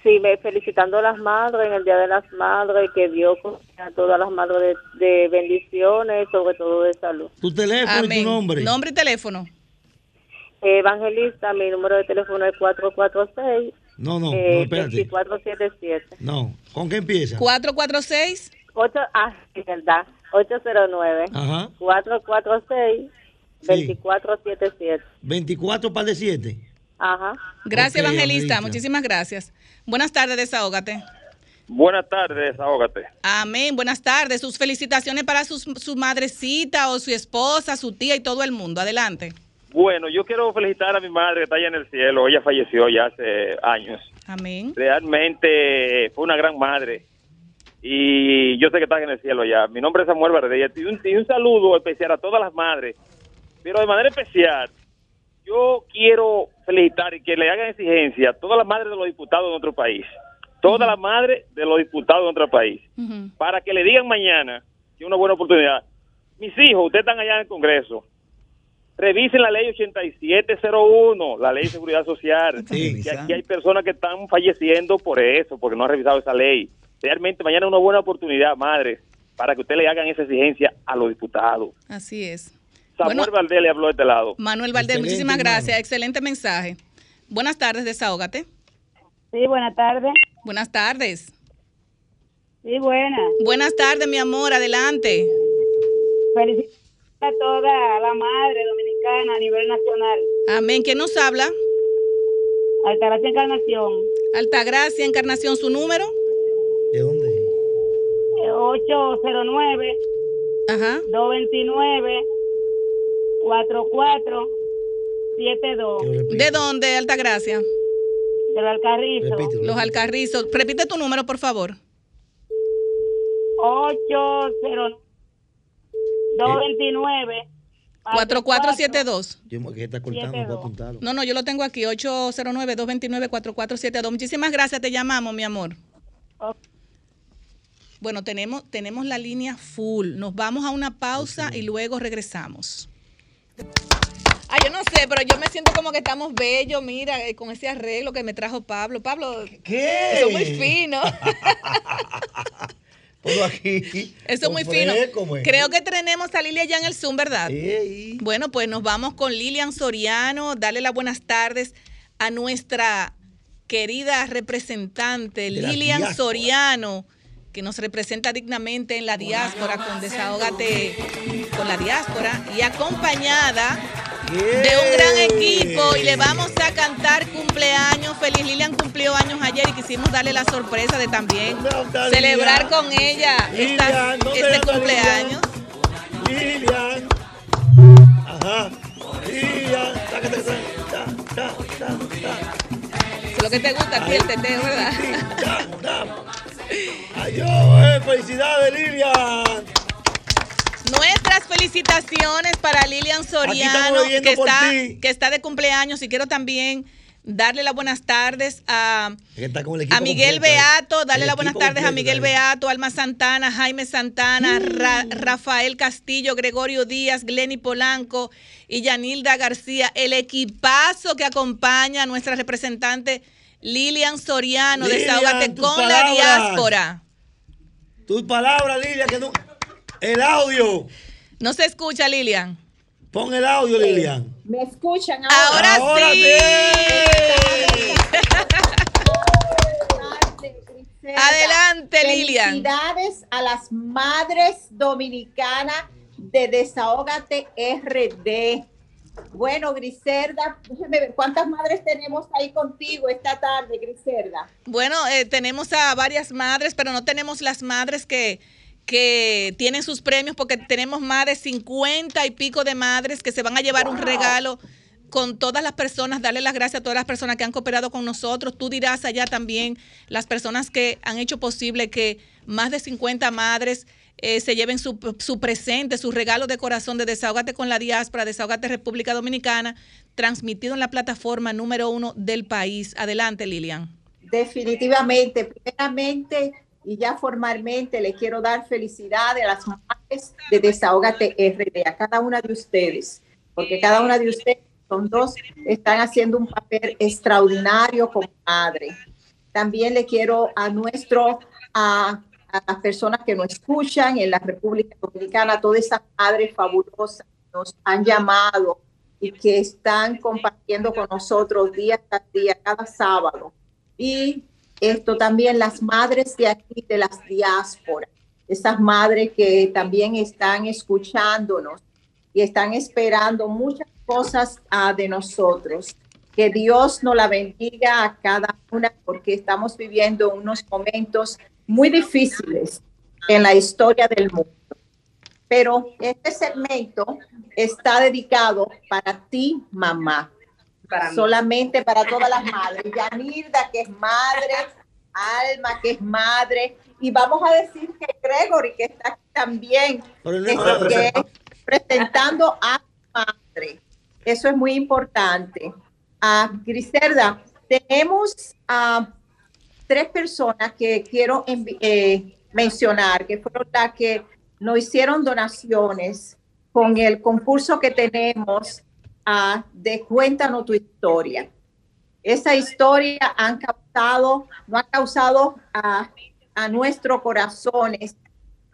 Sí, me felicitando a las madres en el Día de las Madres, que Dios a todas las madres de, de bendiciones, sobre todo de salud. Tu teléfono y Amén. tu nombre. Nombre y teléfono. Evangelista, mi número de teléfono es 446 No, no, no, eh, espérate. 2477. No, ¿con qué empieza? 446. 8, ah, sí, verdad. 809 Ajá. 446 2477. 24 para de 7. Ajá. Gracias, Ok, Evangelista. Evangelista. Muchísimas gracias. Buenas tardes, desahógate. Buenas tardes, desahógate. Amén. Buenas tardes. Sus felicitaciones para sus- su madrecita o su esposa, su tía y todo el mundo. Adelante. Bueno, yo quiero felicitar a mi madre que está allá en el cielo. Ella falleció ya hace años. Amén. Realmente fue una gran madre. Y yo sé que está en el cielo ya. Mi nombre es Samuel Verde. Y un, y un saludo especial a todas las madres. Pero de manera especial, yo quiero felicitar y que le hagan exigencia a todas las madres de los diputados de nuestro país. Todas las madres de los diputados de nuestro país. Para que le digan mañana, que es una buena oportunidad. Mis hijos, ustedes están allá en el Congreso. Revisen la ley 8701, la ley de seguridad social. Que aquí hay personas que están falleciendo por eso, porque no han revisado esa ley. Realmente mañana es una buena oportunidad, madres, para que ustedes le hagan esa exigencia a los diputados. Así es. Samuel Bueno. Valdés le habló de este lado. Manuel Valdés, Excelente, muchísimas gracias. Excelente mensaje. Buenas tardes, desahógate. Sí, buenas tardes. Buenas tardes. Sí, buenas. Buenas tardes, mi amor. Adelante. Felicidades a toda la madre dominicana a nivel nacional. Amén. ¿Quién nos habla? Altagracia Encarnación. Altagracia, Encarnación, su número. 809 Ajá. 229 4472 ¿De dónde, Altagracia? Del Alcarrizo. Los Alcarrizos. Repite tu número, por favor. 809 229 4472. Yo que está cortando, voy a apuntarlo. No, no, yo lo tengo aquí, 809-229-4472. Muchísimas gracias, te llamamos, mi amor. Bueno, tenemos, tenemos la línea full. Nos vamos a una pausa y luego regresamos. Ay, yo no sé, pero yo me siento como que estamos bellos, mira, eh, con ese arreglo que me trajo Pablo. Pablo, ¿Qué? eso es muy fino. Ponlo aquí. Eso es muy fino. Creo que tenemos a Lilia ya en el Zoom, ¿verdad? Sí. Bueno, pues nos vamos con Lilian Soriano. Darle las buenas tardes a nuestra querida representante, De Lilian. Soriano, que nos representa dignamente en la diáspora con Desahógate con la diáspora y acompañada de un gran equipo y le vamos a cantar cumpleaños. Feliz Lilian cumplió años ayer y quisimos darle la sorpresa de también celebrar con ella esta- Lilian, ¿dónde este cumpleaños. Lilian. Ajá. Lilian. Es lo que te gusta a ti, el teteo, ¿verdad? Adiós, eh, felicidades, Lilian. Nuestras felicitaciones para Lilian Soriano, que está, que está de cumpleaños. Y quiero también darle las buenas tardes a, Miguel completo, eh. Beato, darle las buenas tardes a Miguel dale. Beato, Alma Santana, Jaime Santana, Ra- Rafael Castillo, Gregorio Díaz, Glenny Polanco y Yanilda García, el equipazo que acompaña a nuestra representante Lilian Soriano, Lilian, Desahógate con la diáspora. Tus palabras, Lilian, que no. El audio. No se escucha, Lilian. Pon el audio, Lilian. ¿Me escuchan ahora? Ahora sí. Adelante, Lilian. Felicidades a las madres dominicanas de Desahógate RD. Bueno, Griselda, déjeme ver cuántas madres tenemos ahí contigo esta tarde, Griselda. Bueno, eh, tenemos a varias madres, pero no tenemos las madres que, que tienen sus premios porque tenemos más de 50 y pico de madres que se van a llevar un regalo con todas las personas, darle las gracias a todas las personas que han cooperado con nosotros. Tú dirás allá también las personas que han hecho posible que más de 50 madres eh, se lleven su, su presente, su regalo de corazón de Desahógate con la Diáspora, Desahógate República Dominicana, transmitido en la plataforma número uno del país. Adelante, Lilian. Definitivamente, primeramente y ya formalmente le quiero dar felicidades a las madres de Desahógate RD, a cada una de ustedes, porque cada una de ustedes son dos, están haciendo un papel extraordinario como madre. También le quiero a nuestro, a, a las personas que nos escuchan en la República Dominicana, todas esas madres fabulosas que nos han llamado y que están compartiendo con nosotros día tras día, cada sábado. Y esto también las madres de aquí, de las diásporas, esas madres que también están escuchándonos y están esperando muchas cosas ah, de nosotros. Que Dios nos la bendiga a cada una porque estamos viviendo unos momentos muy difíciles en la historia del mundo. Pero este segmento está dedicado para ti, mamá. Para mí. Solamente para todas las madres. Yanilda, que es madre, Alma, que es madre. Y vamos a decir que Gregory, que está aquí también, Pero no que- es presentando a madre. Eso es muy importante. Ah, Griselda, tenemos a tres personas que quiero eh, mencionar, que fueron las que nos hicieron donaciones con el concurso que tenemos ah, de Cuéntanos tu historia. Esa historia han causado, no ha causado a, a nuestros corazones,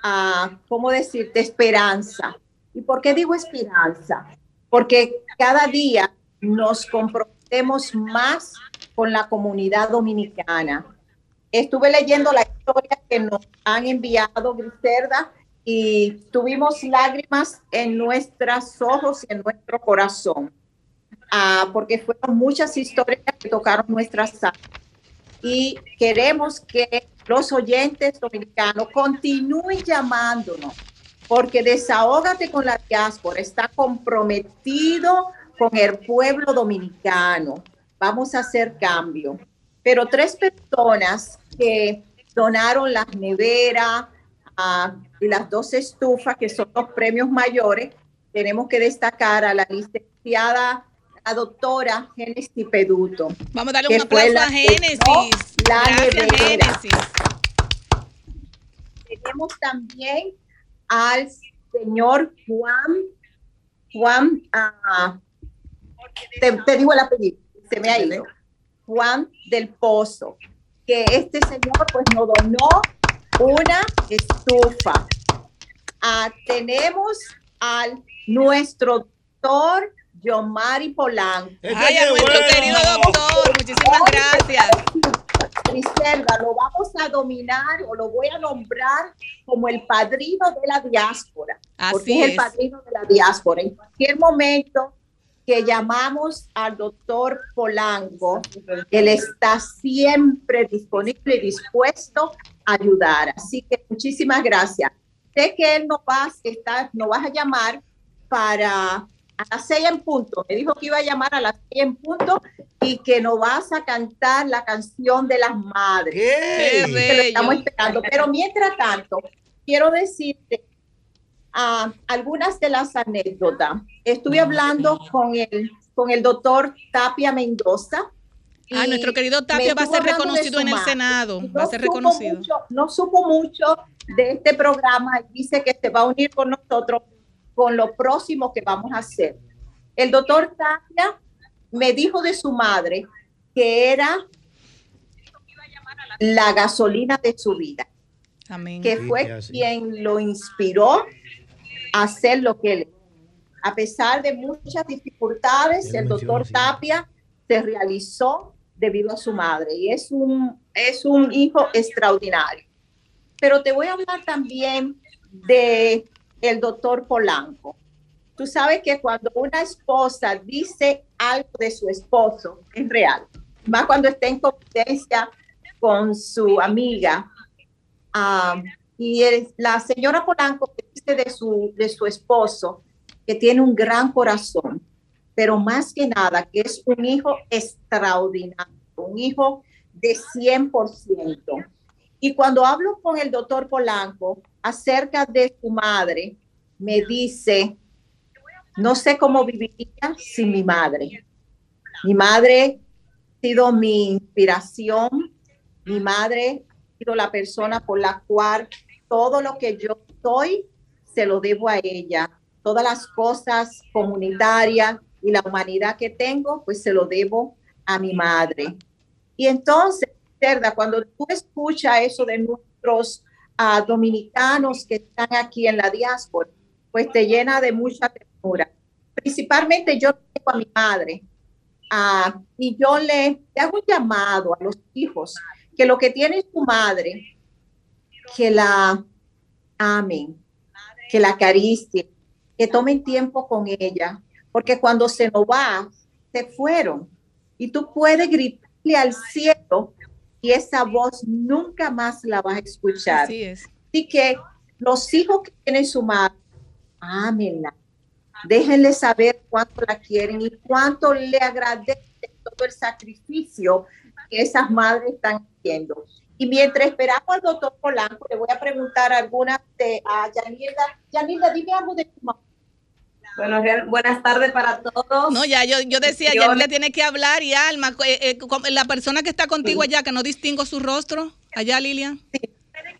a, ¿cómo decirte? Esperanza. ¿Y por qué digo esperanza? Porque cada día nos comprometemos más con la comunidad dominicana. Estuve leyendo la historia que nos han enviado, Griselda, y tuvimos lágrimas en nuestros ojos y en nuestro corazón, Ah, porque fueron muchas historias que tocaron nuestras almas. Y queremos que los oyentes dominicanos, continúen llamándonos, porque Desahógate con la diáspora está comprometido con el pueblo dominicano. Vamos a hacer cambio. Pero tres personas que donaron las neveras ah, y las dos estufas, que son los premios mayores, tenemos que destacar a la licenciada, la doctora Génesis Peduto. Vamos a darle un aplauso la a Génesis. La Gracias. Génesis. Tenemos también al señor Juan, Juan, ah, te, te digo el apellido, se me ha ido, Juan del Pozo, que este señor pues nos donó una estufa. Ah, tenemos al nuestro doctor Yomari Polanco. Ay, a nuestro querido doctor, muchísimas gracias. Griselda, lo vamos a dominar o lo voy a nombrar como el padrino de la diáspora. porque Así es el es. padrino de la diáspora. En cualquier momento que llamamos al doctor Polanco, él está siempre disponible y dispuesto a ayudar. Así que muchísimas gracias. Sé que él nos va, a estar, nos vas a llamar para a las seis en punto. Me dijo que iba a llamar a las seis en punto y que nos vas a cantar la canción de las madres. ¡Qué que lo estamos esperando. Pero mientras tanto, quiero decirte ah, algunas de las anécdotas. Estuve hablando con el, con el doctor Tapia Mendoza. Ah, nuestro querido Tapia va a ser reconocido en el. Senado. Y Va a no ser supo reconocido. mucho- no supo mucho de este programa y dice que se va a unir con nosotros con lo próximo que vamos a hacer. El doctor Tapia me dijo de su madre que era la gasolina de su vida, Amén. que fue quien lo inspiró hacer lo que él. A pesar de muchas dificultades, el doctor Tapia se realizó debido a su madre y es un, es un hijo extraordinario. Pero te voy a hablar también de el doctor Polanco. Tú sabes que cuando una esposa dice algo de su esposo, es real. Más cuando está en confidencia con su amiga. Ah, y es la señora Polanco dice de su, de su esposo que tiene un gran corazón, pero más que nada que es un hijo extraordinario, un hijo de 100%. Y cuando hablo con el doctor Polanco acerca de su madre, me dice, no sé cómo viviría sin mi madre. Mi madre ha sido mi inspiración, mi madre ha sido la persona por la cual todo lo que yo soy se lo debo a ella. Todas las cosas comunitarias y la humanidad que tengo, pues se lo debo a mi madre. Y entonces, Cerda, cuando tú escuchas eso de nuestros ah, dominicanos que están aquí en la diáspora, pues te llena de mucha ternura. Principalmente yo tengo a mi madre ah, y yo le, le hago un llamado a los hijos que lo que tiene su madre, que la amen, que la acaricien, que tomen tiempo con ella, porque cuando se nos va, se fueron. Y tú puedes gritarle al cielo y esa voz nunca más la vas a escuchar. Así es. Así que los hijos que tienen su madre, ámenla. Déjenle saber cuánto la quieren y cuánto le agradecen todo el sacrificio que esas madres están haciendo. Y mientras esperamos al doctor Polanco, le voy a preguntar algunas de a Yanilda. Yanilda, dime algo de tu mamá. Bueno, buenas tardes para todos. No, ya yo, yo decía, Yo- ya le tiene que hablar y Alma, eh, eh, con- la persona que está contigo allá, que no distingo su rostro, allá Lilian.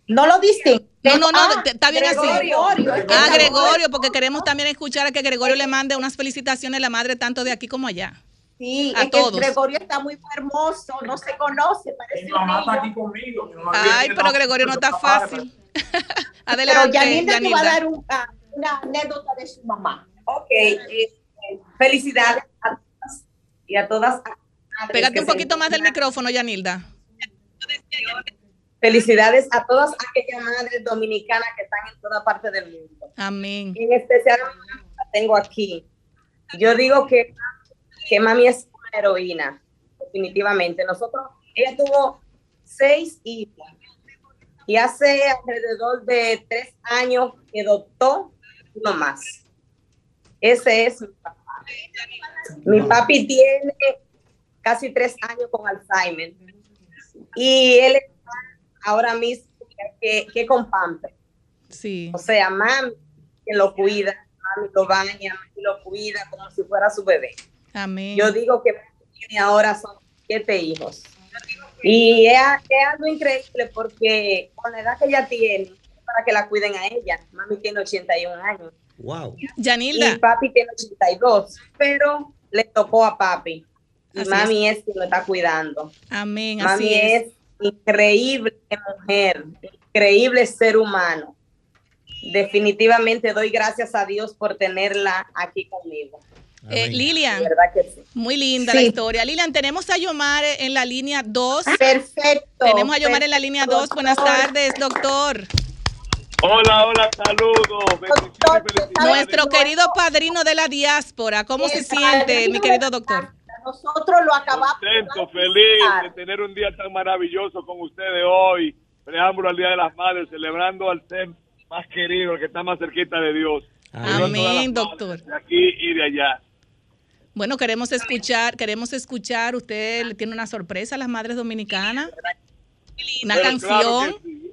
No lo distingo. No, no, no, Ah, está bien Gregorio. así. Gregorio. Ah, Gregorio, porque queremos también escuchar a que Gregorio le mande unas felicitaciones a la madre tanto de aquí como allá. Sí, a es que todos. Gregorio está muy hermoso, no se conoce, parece un niño. conmigo. Ay, pero Gregorio no está fácil. Pero Adelante, Yanilda te va a dar un- ah, una anécdota de su mamá. Ok, eh, felicidades a todas y a todas. Pégate un poquito más del micrófono, Yanilda. Felicidades a todas aquellas madres dominicanas que están en toda parte del mundo. Amén. En especial la tengo aquí. Yo digo que, que mami es una heroína, definitivamente. Nosotros, ella tuvo seis hijos Y hace alrededor de tres años que adoptó uno más. Ese es mi papá. Mi papi tiene casi tres años con Alzheimer. Y él está ahora mismo que, que con Pamper. Sí. O sea, mami que lo cuida, mami lo baña, mami lo cuida como si fuera su bebé. Amén. Yo digo que tiene ahora son siete hijos. Y es, es algo increíble porque con la edad que ella tiene, para que la cuiden a ella. Mami tiene 81 años. Wow. Yanilda. Y papi tiene 82, pero le tocó a papi. Y Así mami es. quien lo está cuidando. Amén. Mami Así es. es. increíble mujer, increíble ser humano. Definitivamente doy gracias a Dios por tenerla aquí conmigo. Eh, Lilian, De verdad que sí. muy linda Sí. la historia. Lilian, tenemos a Yomar en la línea 2. Perfecto. Tenemos a Yomar en la línea 2. Buenas doctor. tardes, doctor. Hola, hola, saludos. Bendiciones, felicidades. Nuestro querido padrino de la diáspora, ¿cómo se siente, mi querido doctor? Nosotros lo acabamos. Contento, feliz de tener un día tan maravilloso con ustedes hoy. Preámbulo al Día de las Madres, celebrando al ser más querido, el que está más cerquita de Dios. Amén, doctor. De aquí y de allá. Bueno, queremos escuchar, queremos escuchar, usted le tiene una sorpresa a las madres dominicanas. Una Pero canción. claro sí.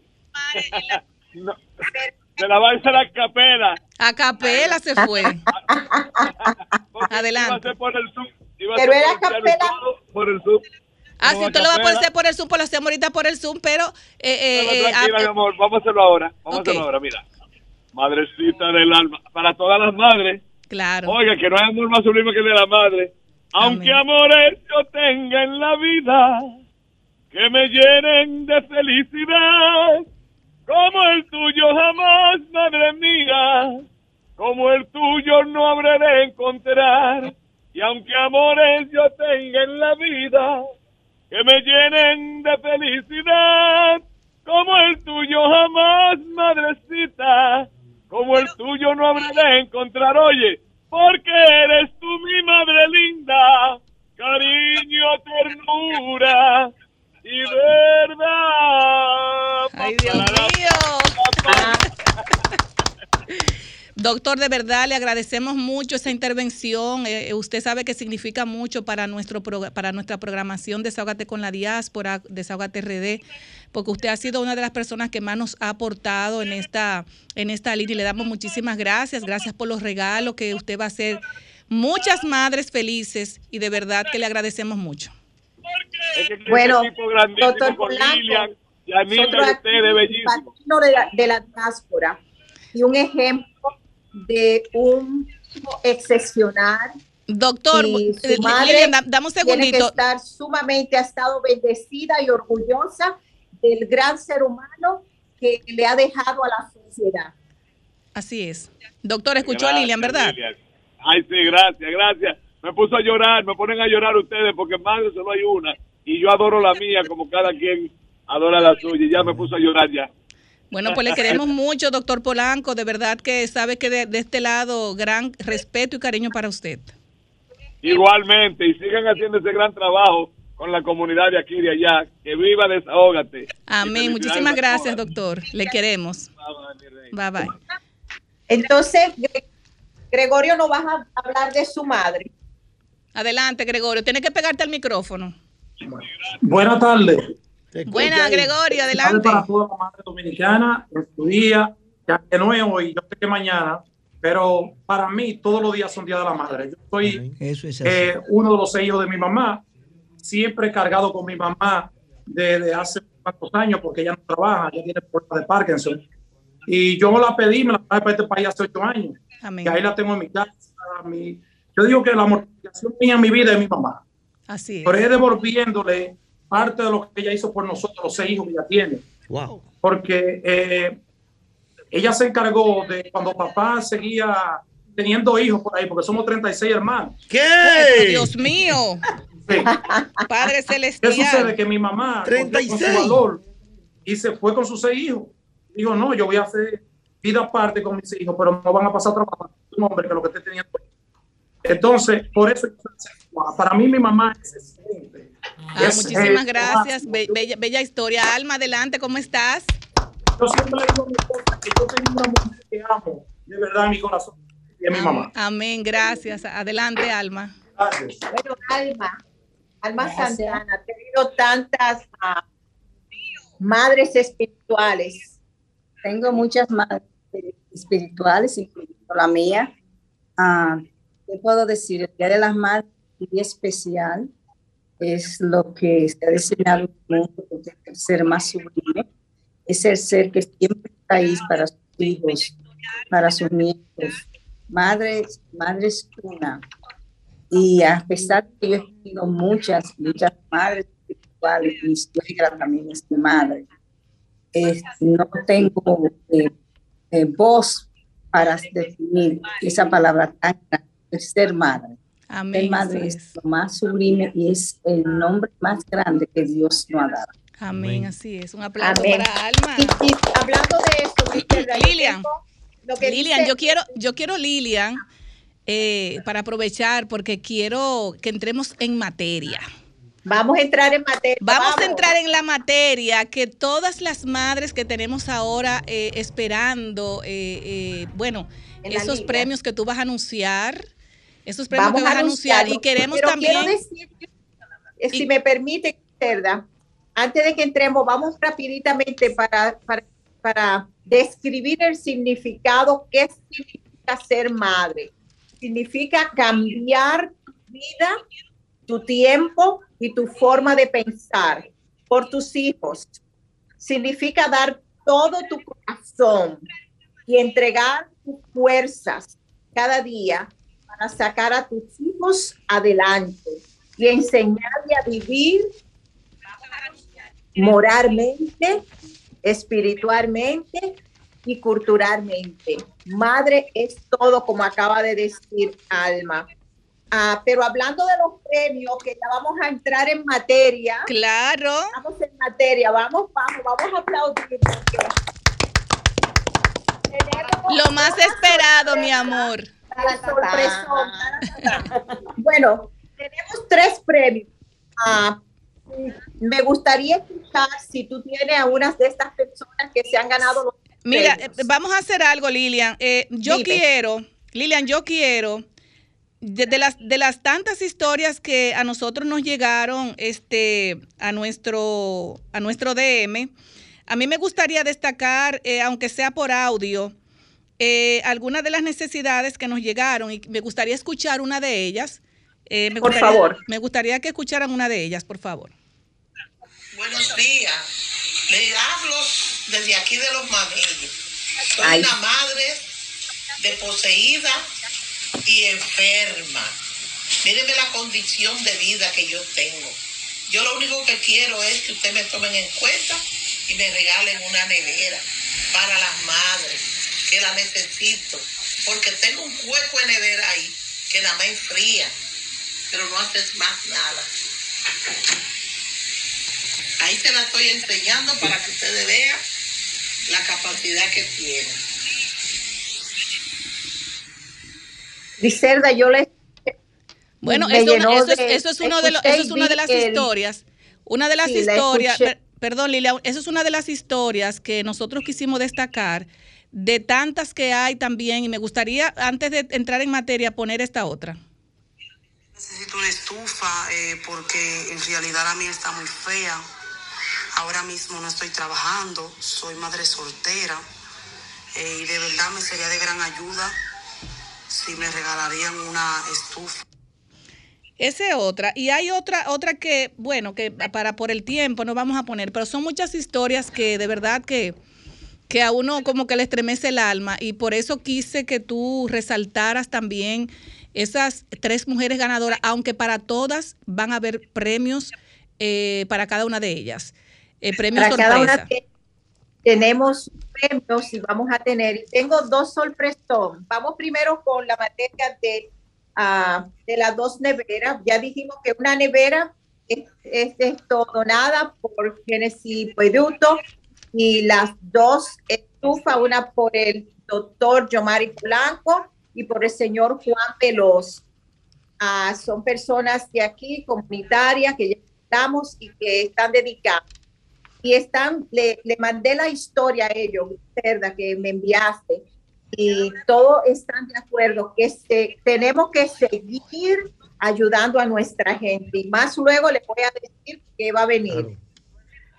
No, Se la va a hacer a capela. A capela se fue. Adelante. Iba a ser por el Zoom. Iba a Pero era capela. todo, Por el Zoom. Ah, si usted lo va a poder hacer por el Zoom, pues lo hacemos ahorita por el Zoom, pero... eh, eh, No, eh, tranquila, ah, mi amor, vamos a hacerlo ahora. Vamos Ok. a hacerlo ahora, mira. Madrecita del alma. Para todas las madres. Claro. Oiga, que no hay amor más sublime que el de la madre. Aunque amores yo tenga en la vida que me llenen de felicidad, como el tuyo jamás, madre mía, como el tuyo no habré de encontrar. Y aunque amores yo tenga en la vida que me llenen de felicidad, como el tuyo jamás, madrecita, como el tuyo no habré de encontrar, oye, porque eres tú mi madre linda, cariño, ternura y verdad. Ay, Dios Doctor, de verdad le agradecemos mucho esa intervención. Eh, eh, usted sabe que significa mucho para nuestro para nuestra programación Desahógate con la diáspora, Desahógate RD, porque usted ha sido una de las personas que más nos ha aportado en esta en esta línea y le damos muchísimas gracias. Gracias por los regalos que usted va a hacer muchas madres felices y de verdad que le agradecemos mucho. Bueno, doctor Polanco, de la, de la diáspora y un ejemplo de un excepcional. Doctor, eh, su madre Lilian, da- dame un tiene que segundito. estar sumamente, ha estado bendecida y orgullosa del gran ser humano que le ha dejado a la sociedad. Así es. Doctor, escuchó a Lilian, ¿verdad? Lilian. Ay, sí, gracias, gracias. Me puso a llorar, me ponen a llorar ustedes porque madre solo hay una y yo adoro la mía como cada quien adora la suya y ya me puso a llorar ya. Bueno, pues le queremos mucho, doctor Polanco. De verdad que sabe que de, de este lado, gran respeto y cariño para usted. Igualmente, y sigan haciendo ese gran trabajo con la comunidad de aquí y de allá. Que viva Desahógate. Amén. Muchísimas gracias, doctor. Le queremos. Bye bye. Entonces, Gre- Gregorio, no vas a hablar de su madre. Adelante, Gregorio. Tienes que pegarte al micrófono. Buenas tardes. Buena, Gregorio, adelante. Para toda la madre dominicana en su día, ya que no es hoy, yo sé que mañana, pero para mí todos los días son días de la madre. Yo soy Eso es eh, uno de los seis hijos de mi mamá, siempre cargado con mi mamá desde hace cuantos años, porque ella no trabaja, ella tiene problemas de Parkinson. Y yo me la pedí, me la traje para este país hace ocho años. Amén. Y ahí la tengo en mi casa. mi- yo digo que la mortificación mía en mi vida es mi mamá. Así es. Pero es devolviéndole parte de lo que ella hizo por nosotros, los seis hijos que ella tiene. Wow. Porque eh, ella se encargó de cuando papá seguía teniendo hijos por ahí, porque somos 36 hermanos. Ay, Dios mío. Padre ¿Qué celestial. sucede? Que mi mamá con 36. su valor y se fue con sus seis hijos. Dijo, no, yo voy a hacer vida aparte con mis hijos, pero no van a pasar trabajo. Un hombre que lo que esté teniendo. Entonces, por eso, para mí mi mamá es excelente. Ah, Es, muchísimas gracias. Be- bella, bella historia. Alma, adelante, ¿cómo estás? Yo siempre le digo a mi esposa que yo tengo una mujer que amo, de verdad, en mi corazón, y es mi mamá. Amén, gracias. Adelante, Alma. Bueno, Alma, Alma Santana, ha tenido tantas ah, madres espirituales. Tengo muchas madres espirituales, incluyendo la mía. Ah, ¿Qué puedo decir? El Día de las Madres es muy especial. Es lo que ha diseñado en el ser más sublime. Es el ser que siempre está ahí para sus hijos, para sus nietos. Madre, madre es una. Y a pesar de que yo he tenido muchas, muchas madres espirituales, mi suegra también es mi madre, eh, no tengo eh, eh, voz para definir esa palabra tan grande, ser madre. Amén, Ser madre es lo más sublime y es el nombre más grande que Dios nos ha dado. Amén, así es. Un aplauso Amén. para Alma. Y, y hablando de yo Lilian, lo que Lilian, dice- yo quiero, yo quiero Lilian eh, para aprovechar porque quiero que entremos en materia. Vamos a entrar en materia. Vamos, a entrar en la materia que todas las madres que tenemos ahora eh, esperando, eh, eh, bueno, esos premios que tú vas a anunciar, esos premios Vamos que vas a anunciar y queremos pero también... quiero decir, eh, si me permite, Cerda, antes de que entremos, vamos rapiditamente para, para, para describir el significado, qué significa ser madre. Significa cambiar tu vida, tu tiempo y tu forma de pensar por tus hijos. Significa dar todo tu corazón y entregar tus fuerzas cada día para sacar a tus hijos adelante y enseñarle a vivir moralmente, espiritualmente y culturalmente. Madre es todo, como acaba de decir Alma. Ah, pero hablando de los premios, que ya vamos a entrar en materia. Claro. Vamos en materia, vamos, vamos, vamos a aplaudir. Lo más esperado, mi sorpresa. amor. La sorpresón. Bueno, tenemos tres premios. Ah, me gustaría escuchar si tú tienes a unas de estas personas que se han ganado los Mira, eh, vamos a hacer algo, Lilian. Eh, yo Dime. quiero, Lilian, yo quiero, de, de las, de las tantas historias que a nosotros nos llegaron este, a, nuestro, a nuestro DM, a mí me gustaría destacar, eh, aunque sea por audio, eh, algunas de las necesidades que nos llegaron y me gustaría escuchar una de ellas. Eh, me Por gustaría- favor. Me gustaría que escucharan una de ellas, por favor. Buenos días. Le hablo desde aquí de los mamillos. Soy Ay. una madre desposeída y enferma. Míreme la condición de vida que yo tengo. Yo lo único que quiero es que ustedes me tomen en cuenta y me regalen una nevera para las madres, que la necesito. Porque tengo un hueco de nevera ahí que nada más enfría, pero no haces más nada. Ahí se la estoy enseñando para que ustedes vean la capacidad que tiene. Griselda, yo le Bueno, eso, eso es, eso es uno de eso es una de las el- historias. Una de las Sí, historias, per- perdón Lilia, eso es una de las historias que nosotros quisimos destacar de tantas que hay también y me gustaría antes de entrar en materia poner esta otra. Necesito una estufa eh, porque en realidad la mía está muy fea. Ahora mismo no estoy trabajando, soy madre soltera eh, y de verdad me sería de gran ayuda si me regalarían una estufa. Esa es otra. Y hay otra, otra que, bueno, que para por el tiempo no vamos a poner, pero son muchas historias que de verdad que, que a uno como que le estremece el alma. Y por eso quise que tú resaltaras también esas tres mujeres ganadoras, aunque para todas van a haber premios eh, para cada una de ellas. Eh, premios para cada sorpresa. una te- tenemos premios y vamos a tener. y Tengo dos sorpresón. Vamos primero con la materia de, ah, de las dos neveras. Ya dijimos que una nevera es, es esto donada por Genesis Producto y las dos estufas, una por el doctor Yomari Polanco y por el señor Juan Veloz. Ah, son personas de aquí, comunitarias, que ya estamos y que están dedicadas. Y están, le, le mandé la historia a ellos, Cerda, que me enviaste, y todos están de acuerdo que se, tenemos que seguir ayudando a nuestra gente. Y más luego les voy a decir que va a venir.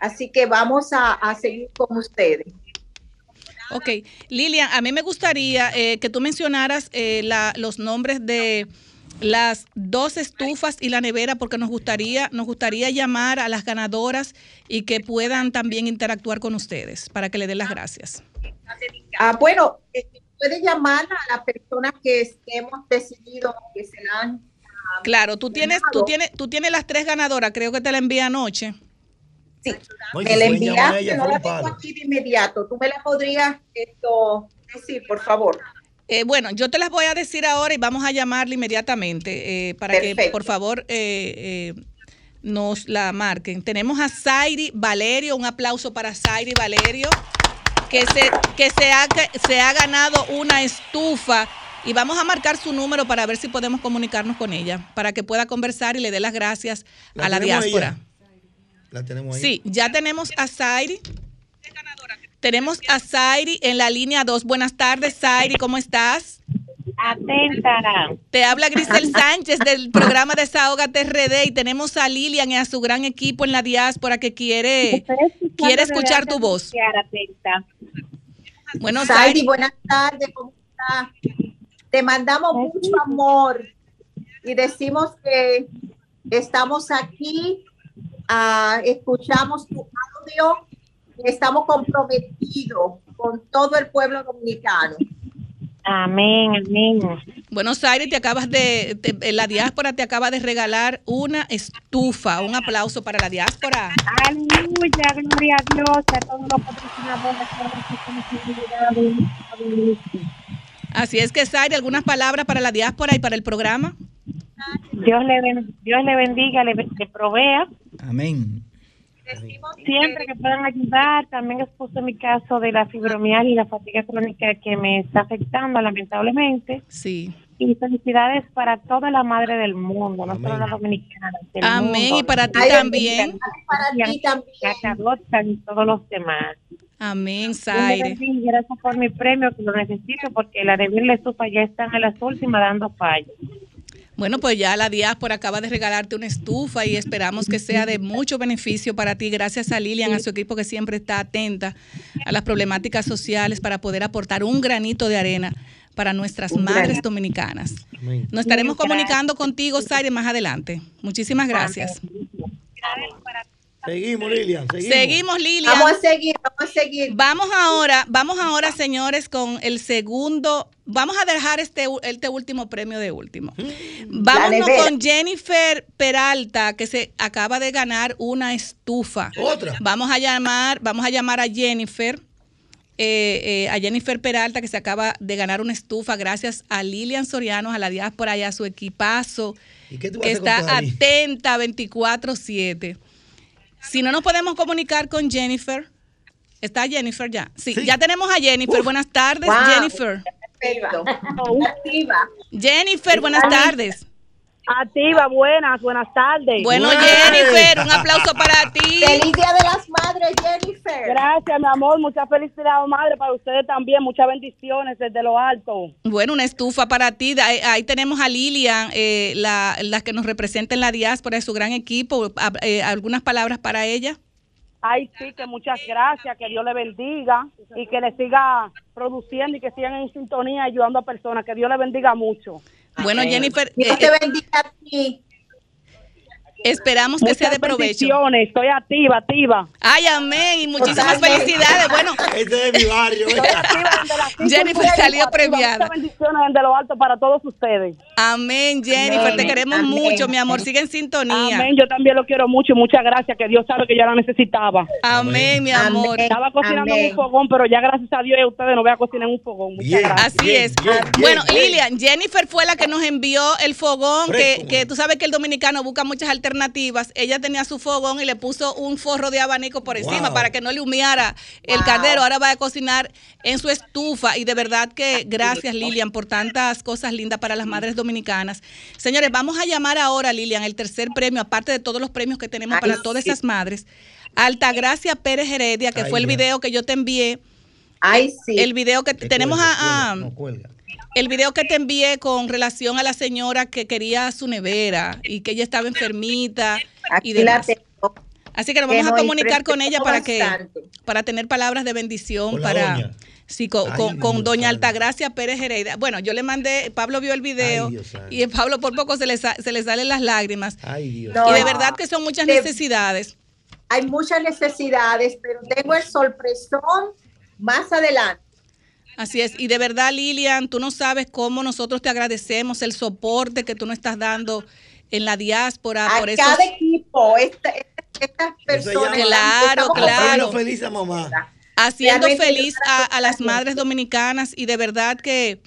Así que vamos a, a seguir con ustedes. Ok, Lilian, a mí me gustaría eh, que tú mencionaras eh, la- los nombres de las dos estufas y la nevera porque nos gustaría nos gustaría llamar a las ganadoras y que puedan también interactuar con ustedes para que le den las gracias. Ah, bueno, eh, puede llamar a la persona que hemos decidido que serán. ah, Claro, tú tienes tú tienes tú tienes las tres ganadoras, creo que te la envié anoche. me la enviaste, no la tengo aquí de inmediato. Tú me la podrías esto, decir, por favor. Eh, bueno, yo te las voy a decir ahora y vamos a llamarla inmediatamente eh, para que por favor eh, eh, nos la marquen. Tenemos a Zairi Valerio, un aplauso para Zairi Valerio, que se, que se, ha, que se ha ganado una estufa y vamos a marcar su número para ver si podemos comunicarnos con ella, para que pueda conversar y le dé las gracias a la ahí diáspora. La tenemos ahí. Sí, ya tenemos a Zairi. Tenemos a Zairi en la línea 2. Buenas tardes, Zairi, ¿cómo estás? Atenta. Te habla Grisel Sánchez del programa Desahogate RD y tenemos a Lilian y a su gran equipo en la diáspora que quiere, quiere escuchar tu voz. Atenta. Bueno, Zairi, Zairi, buenas tardes, ¿cómo estás? Te mandamos mucho amor y decimos que estamos aquí, ah, escuchamos tu audio estamos comprometidos con todo el pueblo dominicano. Amén, amén. Bueno, Zairi, te acabas de, te- la diáspora te acaba de regalar una estufa. Un aplauso para la diáspora. Aleluya, gloria a Dios, a todos los patrocinadores, a todos los que están Así es que, Zairi, algunas palabras para la diáspora y para el programa. Dios le, ben- Dios le bendiga, le, le provea. Amén. Siempre que puedan ayudar, también expuse mi caso de la fibromialgia y la fatiga crónica que me está afectando lamentablemente. Sí. Y felicidades para toda la madre del mundo, no solo la dominicana. del Amén, mundo. y para ti Ay, también. Para ti también. Y todos los demás. Amén, Zaire. Gracias por mi premio, que lo necesito porque la de Vir la estufa ya están en las últimas dando fallos. Bueno, pues ya la diáspora acaba de regalarte una estufa y esperamos que sea de mucho beneficio para ti. Gracias a Lilian, a su equipo que siempre está atenta a las problemáticas sociales para poder aportar un granito de arena para nuestras Un madres dominicanas. Nos estaremos comunicando contigo, Zaire, más adelante. Muchísimas gracias. Seguimos, Lilian. Seguimos. Seguimos, Lilian. Vamos a seguir, vamos a seguir. Vamos ahora, vamos ahora, señores, con el segundo. Vamos a dejar este, este último premio de último. Vámonos nevera. con Jennifer Peralta, que se acaba de ganar una estufa. Otra. Vamos a llamar, vamos a llamar a Jennifer. eh, eh, a Jennifer Peralta que se acaba de ganar una estufa gracias a Lilian Soriano, a la diáspora y a su equipazo ¿Y qué tú vas que está atenta 24/7. Si no nos podemos comunicar con Jennifer, ¿está Jennifer ya? Sí, ya tenemos a Jennifer. Buenas tardes, Wow. Jennifer. Jennifer, buenas tardes. Activa, buenas, buenas tardes. Bueno, Jennifer, un aplauso para ti. Feliz Día de las Madres, Jennifer. Gracias, mi amor. Muchas felicidades, madre, para ustedes también. Muchas bendiciones desde lo alto. Bueno, una estufa para ti. Ahí, ahí tenemos a Lilian, eh, la, la que nos representa en la diáspora, de su gran equipo. A- eh, algunas palabras para ella. Ay, sí, que muchas gracias, que Dios le bendiga y que le siga produciendo y que sigan en sintonía ayudando a personas. Que Dios le bendiga mucho. Bueno, Jennifer, Dios eh, te eh, bendiga a ti. Esperamos que sea de provecho. bendiciones, Estoy activa, activa. Ay, amén. Y muchísimas felicidades. Bueno, Este es mi barrio. Jennifer salió premiada. Muchas bendiciones desde lo alto para todos ustedes. Amén, Jennifer. Amén, Te queremos amén. mucho, mi amor. Sigue en sintonía. Amén, yo también lo quiero mucho. Muchas gracias, que Dios sabe que yo la necesitaba. Amén, mi amor. Estaba cocinando en un fogón, pero ya gracias a Dios ustedes no voy a cocinar en un fogón. Muchas gracias. Así es. bueno, Lilian, Jennifer fue la que nos envió el fogón, que, que tú sabes que el dominicano busca muchas alternativas. Ella tenía su fogón y le puso un forro de abanico por encima Wow. para que no le humeara el caldero. Ahora va a cocinar en su estufa y de verdad que gracias Lilian por tantas cosas lindas para las madres dominicanas. Señores, vamos a llamar ahora, Lilian, el tercer premio, aparte de todos los premios que tenemos Ay, para todas sí. esas madres, Altagracia Pérez Heredia, que Ay, fue el video que yo te envié. Ay, sí. El video que tenemos a, a- No cuelga. El video que te envié con relación a la señora que quería su nevera y que ella estaba enfermita y la demás. tengo. Así que nos Que vamos a comunicar con ella para que para tener palabras de bendición para doña. sí, con, Ay, con- doña. Altagracia Pérez Heredia. Bueno, yo le mandé, Pablo vio el video Ay, Dios santo. y Pablo por poco se le, sa- se le salen las lágrimas. Ay, Dios. No, y de verdad que son muchas De- necesidades. Hay muchas necesidades, pero tengo el sorpresón más adelante. Así es, y de verdad Lilian, tú no sabes cómo nosotros te agradecemos el soporte que tú nos estás dando en la diáspora A por esos cada equipo, esta- esta- estas personas. Claro, claro. Haciendo feliz a mamá. haciendo feliz a las madres dominicanas y de verdad que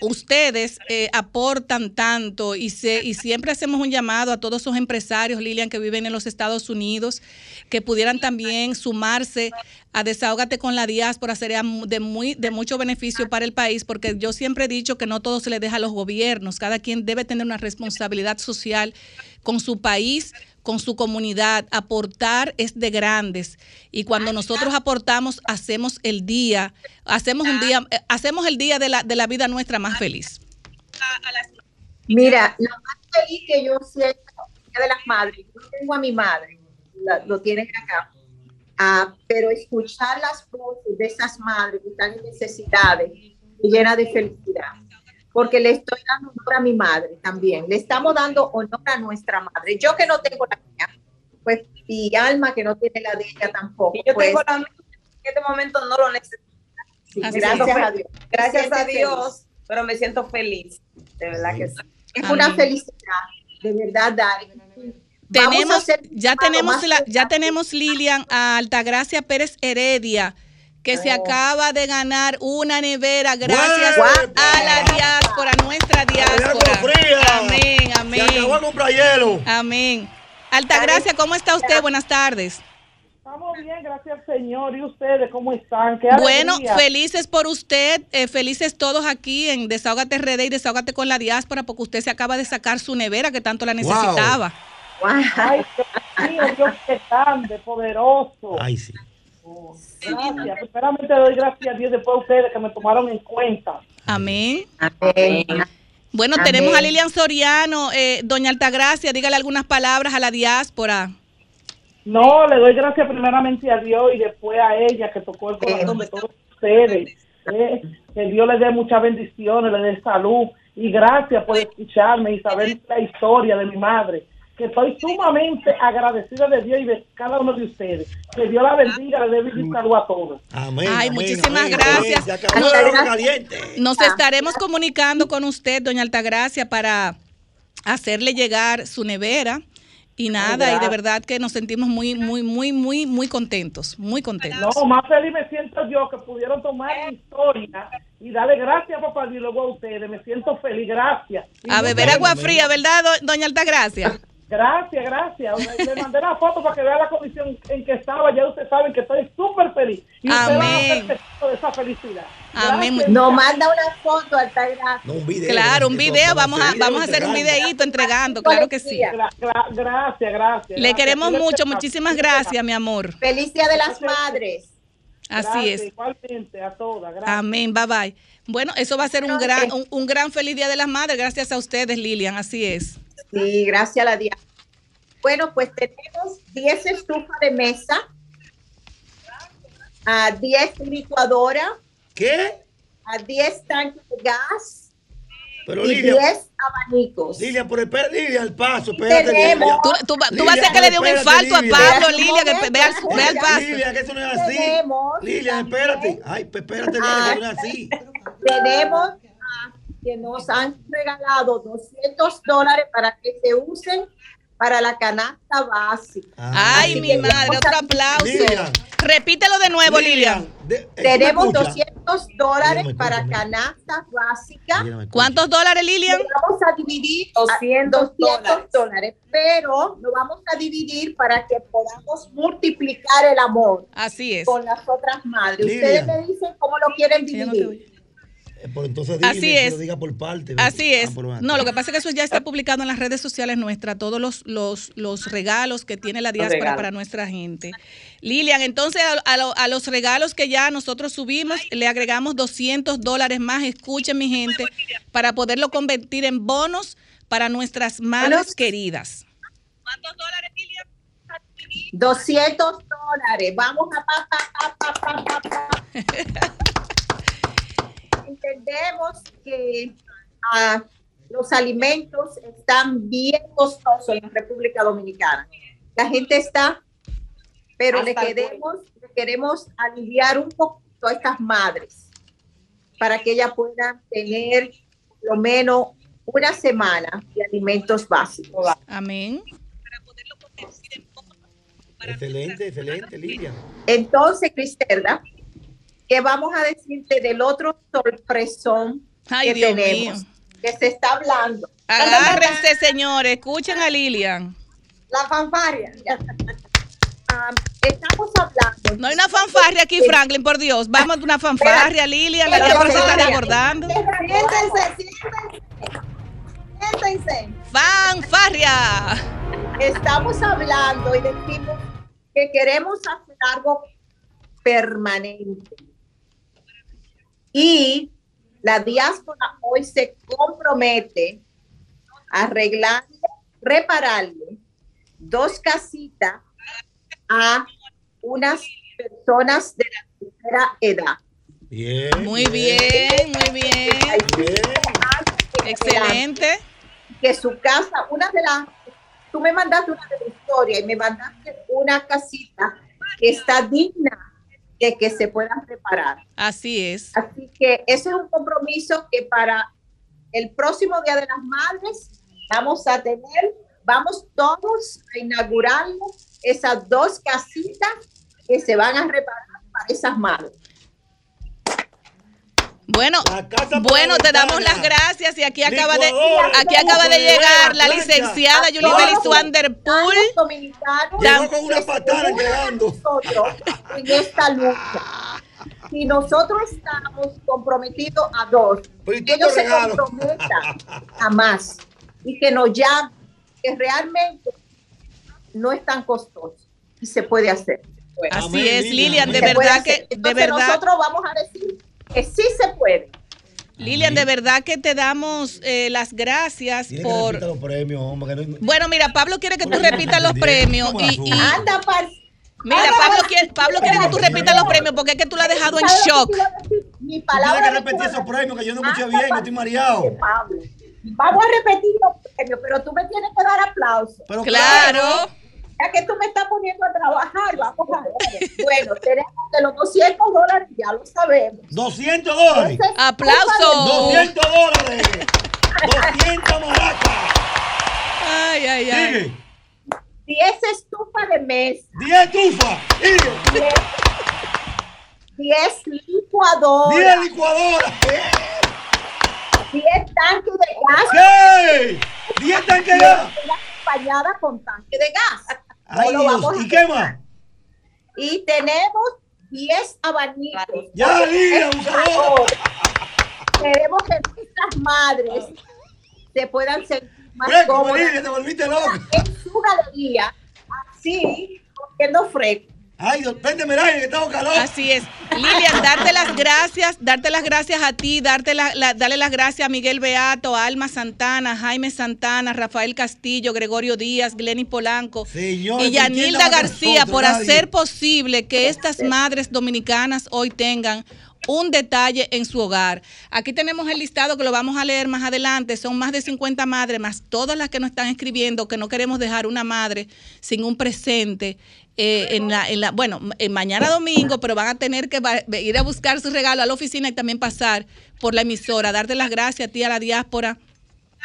ustedes eh, aportan tanto y, se, y siempre hacemos un llamado a todos esos empresarios, Lilian, que viven en los Estados Unidos, que pudieran también sumarse a Desahógate con la diáspora, sería de, muy, de mucho beneficio para el país, porque yo siempre he dicho que no todo se le deja a los gobiernos, cada quien debe tener una responsabilidad social con su país, con su comunidad. Aportar es de grandes. Y cuando nosotros aportamos, hacemos el día, hacemos un día, eh, hacemos el día de la, de la vida nuestra más feliz. Mira, lo más feliz que yo siento Día de las madres, yo tengo a mi madre, la- lo tienen acá, Ah, pero escuchar las voces de esas madres que están en necesidades me llena de felicidad, porque le estoy dando honor a mi madre también, le estamos dando honor a nuestra madre. Yo que no tengo la mía, pues, y Alma que no tiene la de ella tampoco. Y yo pues, tengo la mía, en este momento no lo necesito. sí, gracias a Dios. Gracias a Dios, pero me siento feliz. De verdad que sí. Es una felicidad, de verdad, Dari. Tenemos, ya tenemos, la, ya tenemos Lilian a Altagracia Pérez Heredia, que se acaba de ganar una nevera gracias a la diáspora, nuestra diáspora. Amén, amén. Se acabó el. Amén. Altagracia, ¿cómo está usted? Buenas tardes. Estamos bien, gracias al Señor. ¿Y ustedes cómo están? ¿Qué Bueno, alegría. felices por usted, eh, felices todos aquí en Desahógate RD y Desahógate con la diáspora, porque usted se acaba de sacar su nevera que tanto la necesitaba. Ay, Dios mío, Dios es grande, poderoso. Ay, sí. Gracias. Primeramente doy gracias a Dios después a ustedes que me tomaron en cuenta. Amén. Amén. Bueno, Amén. tenemos a Lilian Soriano. Eh, Doña Altagracia, dígale algunas palabras a la diáspora. No, le doy gracias primeramente a Dios y después a ella que tocó el corazón de todos ustedes. Eh, que Dios les dé muchas bendiciones, le dé salud y gracias por escucharme y saber la historia de mi madre. Que estoy sumamente agradecida de Dios y de cada uno de ustedes. Que Dios la bendiga, le dé salud a todos. Amén. Ay, amén, muchísimas amén, gracias. amén. Se acabó el agua caliente. Nos estaremos comunicando con usted, doña Altagracia, para hacerle llegar su nevera. Y nada, y de verdad que nos sentimos muy, muy, muy, muy, muy contentos, muy contentos. No, más feliz me siento yo que pudieron tomar mi historia y darle gracias a papá Dios y luego a ustedes. Me siento feliz, gracias. Y A beber agua fría, ¿verdad, do- doña Altagracia? Gracias, gracias. Le- mandé la foto para que vea la condición en que estaba. Ya ustedes saben que estoy súper feliz. Y ustedes van a ser de esa felicidad. Amén. Nos manda una foto, Altagracia. No, un video. Claro, un video, vamos a, vamos a hacer un videíto entregando, claro que sí. Gra- gra- gracias, gracias. Le queremos mucho, muchísimas gracias, mi amor. Feliz Día de las Madres. Así Gracias, es. Igualmente, a todas. Gracias. Amén, bye bye. Bueno, eso va a ser un gran, un, un gran feliz Día de las Madres, gracias a ustedes, Lilian, así es. Sí, gracias a la Diana. Bueno, pues tenemos 10 estufas de mesa, a 10 licuadoras, ¿Qué? a 10 tanques de gas Pero y Lilian, 10 abanicos. Lilian, por el Lilian, al paso, espérate. Tenemos-. Tú, vas a hacer que le dé un infarto a. Pablo, Lilian, que vea, al- paso. Lilian, que eso no es así. Tenemos Lilian, espérate. Ay, pues espérate, Lilian, que eso no es así. Tenemos ah, que nos han regalado 200 dólares para que se usen para la canasta básica. Ay, Así mi madre, otro a- aplauso. Lilian. Repítelo de nuevo, Lilian. de- Tenemos escucha. 200 dólares Dígame, para escúchame. canasta básica. Lilian, escucha. ¿Cuántos dólares, Lilian? Vamos a dividir a 200 200 dólares, pero lo vamos a dividir para que podamos multiplicar el amor Así es. con las otras madres. Lilian. Ustedes me dicen cómo lo quieren no dividir. Por entonces dile Así que es. lo diga por parte. Así Ah, es. bueno. No, lo que pasa es que eso ya está publicado en las redes sociales nuestras, todos los, los, los regalos que tiene la diáspora para nuestra gente. Lilian, entonces a, a lo- a los regalos que ya nosotros subimos, le agregamos 200 dólares más, escuchen mi gente, para poderlo convertir en bonos para nuestras madres queridas. 200 dólares. Vamos a pa, pa, pa, pa, pa, pa. Entendemos que ah, los alimentos están bien costosos en la República Dominicana. La gente está, pero le Hasta queremos, le queremos aliviar un poquito a estas madres para que ellas puedan tener por lo menos una semana de alimentos básicos. Amén. Excelente, excelente, Lilian. Entonces, Criselda, ¿qué vamos a decirte del otro sorpresón Ay, que Dios tenemos? mío. Que se está hablando. Agárrense, señores, escuchen a Lilian. La fanfarria. Ah, estamos hablando. No hay una fanfarria aquí, Franklin, por Dios. Vamos a una fanfarria, Lilian. La se está desbordando. Siéntense, siéntense. Siéntense. Fanfarria. Estamos hablando y decimos que queremos hacer algo permanente. Y la diáspora hoy se compromete a arreglarle, repararle dos casitas a unas personas de la tercera edad. Bien. Muy bien, muy bien. Excelente. Que su casa, una de las, tú me mandaste una de la historia y me mandaste una casita que está digna de que se puedan reparar. Así es. Así que ese es un compromiso que para el próximo Día de las Madres vamos a tener, vamos todos a inaugurar esas dos casitas que se van a reparar para esas madres. Bueno, bueno, te damos las gracias y aquí acaba de aquí acaba de llegar la licenciada A Yulibeli todos. Swanderpool. Llegó con una patada llegando. en esta lucha. Si nosotros estamos comprometidos a dos, Pero ¿y que ellos se comprometan a más y que nos llamen, que realmente no es tan costoso y se puede hacer. Así es, Lilian, de verdad que de verdad nosotros vamos a decir que sí se puede. Lilian, de verdad que te damos eh, las gracias Tiene por repitar los premios, hombre. que no- Bueno, mira, Pablo quiere que tú repitas los premios y, y- Anda, par- mira, Anda, Pablo par- quiere, Pablo quiere que tú repitas los premios porque es que tú lo has dejado en ¿Sabes lo que shock. Mi palabra tienes que de repetir esos premios que yo no Anda, escuché bien, no estoy mareado. Pablo. Vamos a repetir los premios, pero tú me tienes que dar aplausos. Pero Claro. Ya que tú me estás poniendo a trabajar, vamos a ver. Bueno, tenemos de los 200 dólares, ya lo sabemos. 200 dólares. Ese es ¡Aplauso! 200 dólares. 200 maracas. Ay, ay, ay. Sigue. 10 estufas de mesa, 10 estufas. Sigue. 10 licuadoras, 10 licuadoras. 10 tanques de gas. ¿Qué? 10 tanques de gas. acompañada con tanque de gas. No Ay, lo Dios. ¿Y qué más? Y tenemos 10 abanicos. Ya, Lidia, Queremos que nuestras madres se puedan sentir más Fresco, cómodas Lidia, te volviste loca. en su galería, así, cogiendo fresco. Ay, Dios, préndeme el aire que tengo calor. Así es. Lilian, darte las gracias, darte las gracias a ti, darte la, la- darle las gracias a Miguel Beato, a Alma Santana, Jaime Santana, Rafael Castillo, Gregorio Díaz, Glenny Polanco Señor, y Yanilda García nosotros, por nadie. hacer posible que estas madres dominicanas hoy tengan un detalle en su hogar. Aquí tenemos el listado que lo vamos a leer más adelante. Son más de 50 madres, más todas las que nos están escribiendo que no queremos dejar una madre sin un presente. eh, en la, en la, bueno, en mañana domingo, pero van a tener que ir a buscar su regalo a la oficina y también pasar por la emisora, darte las gracias a ti, a la diáspora.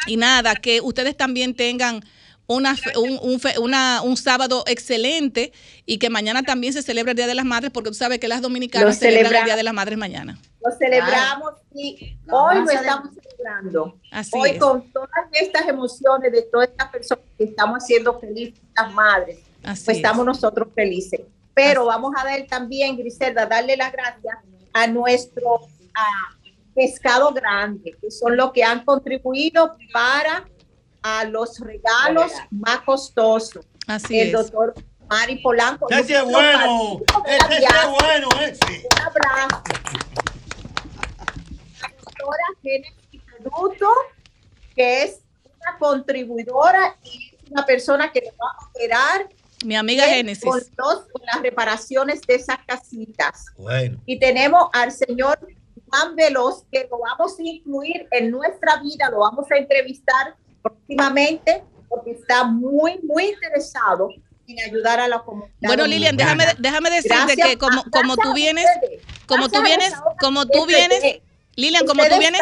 Y nada, que ustedes también tengan una, un, un una- un sábado excelente y que mañana también se celebra el Día de las Madres, porque tú sabes que las dominicanas celebran el celebra- Día de las Madres mañana. Lo celebramos y hoy lo estamos celebrando. Así hoy es. con todas estas emociones de todas estas personas que estamos haciendo felices las madres, Así pues es. estamos nosotros felices. Pero vamos a dar también, Griselda, darle las gracias a nuestro a Pescado Grande, que son los que han contribuido para a los regalos más costosos. Así el es. doctor Mari Polanco. Ese es bueno. Ese es bueno, ese. Un abrazo. La doctora Genesis Producto, que es una contribuidora y es una persona que nos va a operar Mi amiga Génesis. con, los- con las reparaciones de esas casitas. Bueno. Y tenemos al señor Juan Veloz, que lo vamos a incluir en nuestra vida, lo vamos a entrevistar próximamente, porque está muy, muy interesado en ayudar a la comunidad. Bueno, Lilian, déjame, déjame decirte Gracias que como, como tú vienes, ustedes. como tú vienes, como tú vienes, Lilian, como tú vienes,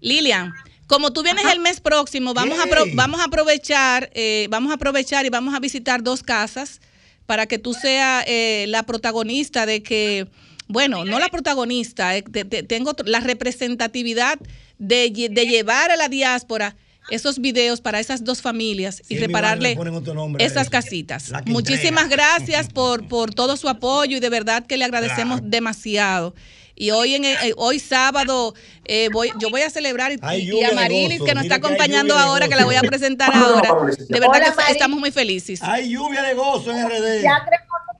Lilian, como tú vienes el mes próximo, vamos a, vamos a aprovechar, eh, vamos a aprovechar y vamos a visitar dos casas para que tú seas eh, la protagonista de que, bueno, no la protagonista, eh, te- te- tengo la representatividad de llevar a la diáspora esos videos para esas dos familias y Sí, repararle nombre esas casitas. Muchísimas gracias por, por todo su apoyo y de verdad que le agradecemos demasiado. Y hoy en eh, hoy sábado eh, voy, yo voy a celebrar y, a Marilis que nos mira está que acompañando ahora, que la voy a presentar ahora. De verdad Hola, que estamos muy felices. Hay lluvia de gozo en RD. Ya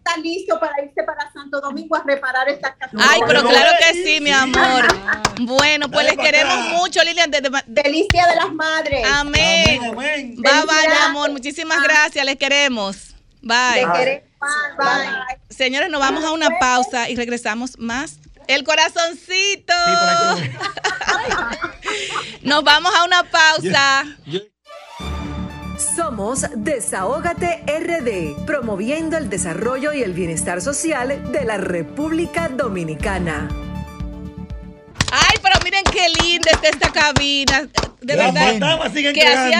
está listo para irse para Santo Domingo a reparar estas casitas. Ay, pero claro que sí, mi amor. Bueno, pues les queremos mucho, Lilian. de- de- Feliz Día de las Madres. Amén. Amén, amén. Bye, bye, mi amor. Muchísimas gracias. Les queremos. Bye. Queremos. Bye, bye. Señores, nos vamos a una pausa y regresamos más. El corazoncito. Nos vamos a una pausa. Somos Desahógate RD, promoviendo el desarrollo y el bienestar social de la República Dominicana. Ay, pero miren qué linda está esta cabina. De Las verdad que hacía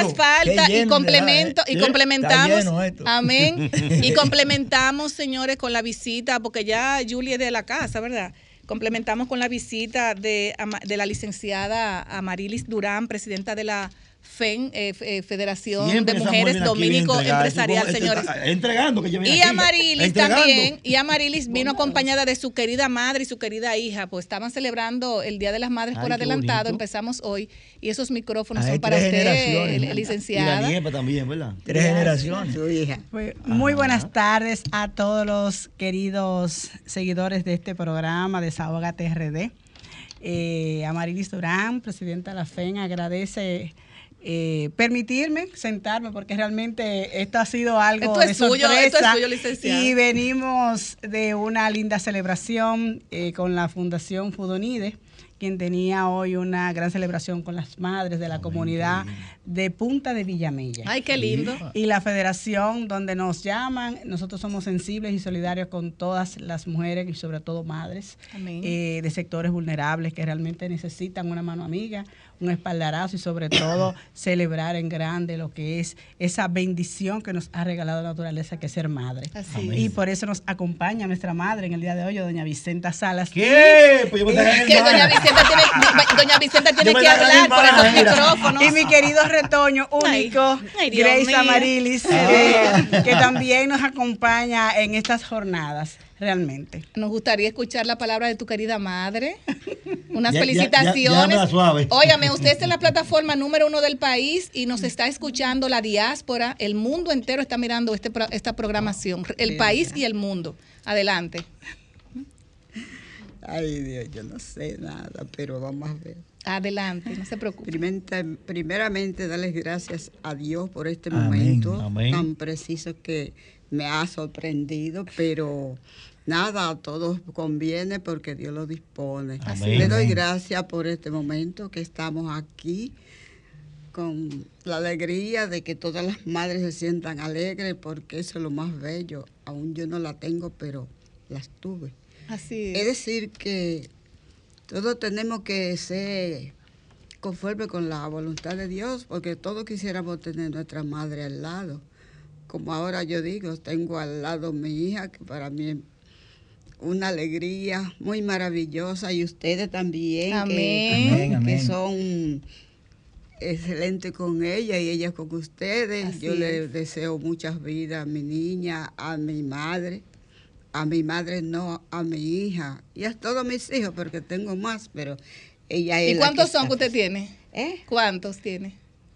entregando. falta y complemento de- y ¿eh? complementamos. Amén. Y complementamos, señores, con la visita, porque ya Julie es de la casa, ¿verdad? Complementamos con la visita de, de la licenciada Amarilis Durán, presidenta de la FEN, eh, eh, Federación Siempre de Mujeres Dominico entregar. Empresarial, Este- señores. Entregando que Y aquí. Amarilis también, y Amarilis vino acompañada de su querida madre y su querida hija, pues estaban celebrando el Día de las Madres Ay, por adelantado, bonito. empezamos hoy, y esos micrófonos son para usted, licenciada. Y la niepa también, ¿verdad? Tres generaciones. Su hija. Pues, muy buenas tardes a todos los queridos seguidores de este programa Desahógate RD. Eh, Amarilis Durán, presidenta de la FEN, agradece eh, permitirme sentarme porque realmente esto ha sido algo Esto es de suyo, sorpresa esto es suyo, licenciada. y venimos de una linda celebración eh, con la Fundación Fudonide quien tenía hoy una gran celebración con las madres de la comunidad de Punta de Villamella. Ay, qué lindo. Y la federación donde nos llaman, nosotros somos sensibles y solidarios con todas las mujeres y sobre todo madres eh, de sectores vulnerables que realmente necesitan una mano amiga, un espaldarazo y sobre todo celebrar en grande lo que es esa bendición que nos ha regalado la naturaleza que es ser madre. Así y por eso nos acompaña nuestra madre en el día de hoy, doña Vicenta Salas. ¿Qué? Pues yo me que doña Vicenta tiene, doña Vicenta tiene Yo me que hablar por esos mira. micrófonos. Y mi querido retoño único, ay, Grace mío. Amarilis, Ah. eh, que también nos acompaña en estas jornadas, realmente. Nos gustaría escuchar la palabra de tu querida madre. Unas Ya- ya- ya- felicitaciones. llámala suave. Óigame, usted está en la plataforma número uno del país y nos está escuchando la diáspora. El mundo entero está mirando este, pro- esta programación. El país y el mundo. Adelante. Ay, Dios, yo no sé nada, pero vamos a ver. Adelante, no se preocupe. Primeramente, primeramente darles gracias a Dios por este Amén, momento amén. tan preciso que me ha sorprendido, pero nada, a todos conviene porque Dios lo dispone. Amén. Le doy gracias por este momento que estamos aquí con la alegría de que todas las madres se sientan alegres porque eso es lo más bello. Aún yo no la tengo, pero las tuve. Así Es decir, que todos tenemos que ser conforme con la voluntad de Dios, porque todos quisiéramos tener nuestra madre al lado. Como ahora yo digo, tengo al lado mi hija, que para mí es una alegría muy maravillosa, y ustedes también, que- Amén. que, Amén, amén. son excelentes con ella y ella con ustedes. Así yo le es. deseo muchas vidas a mi niña, a mi madre a mi madre no, a mi hija y a todos mis hijos, porque tengo más, pero ella es ¿Y la cuántos que son está- que usted tiene? ¿Eh? ¿Cuántos tiene?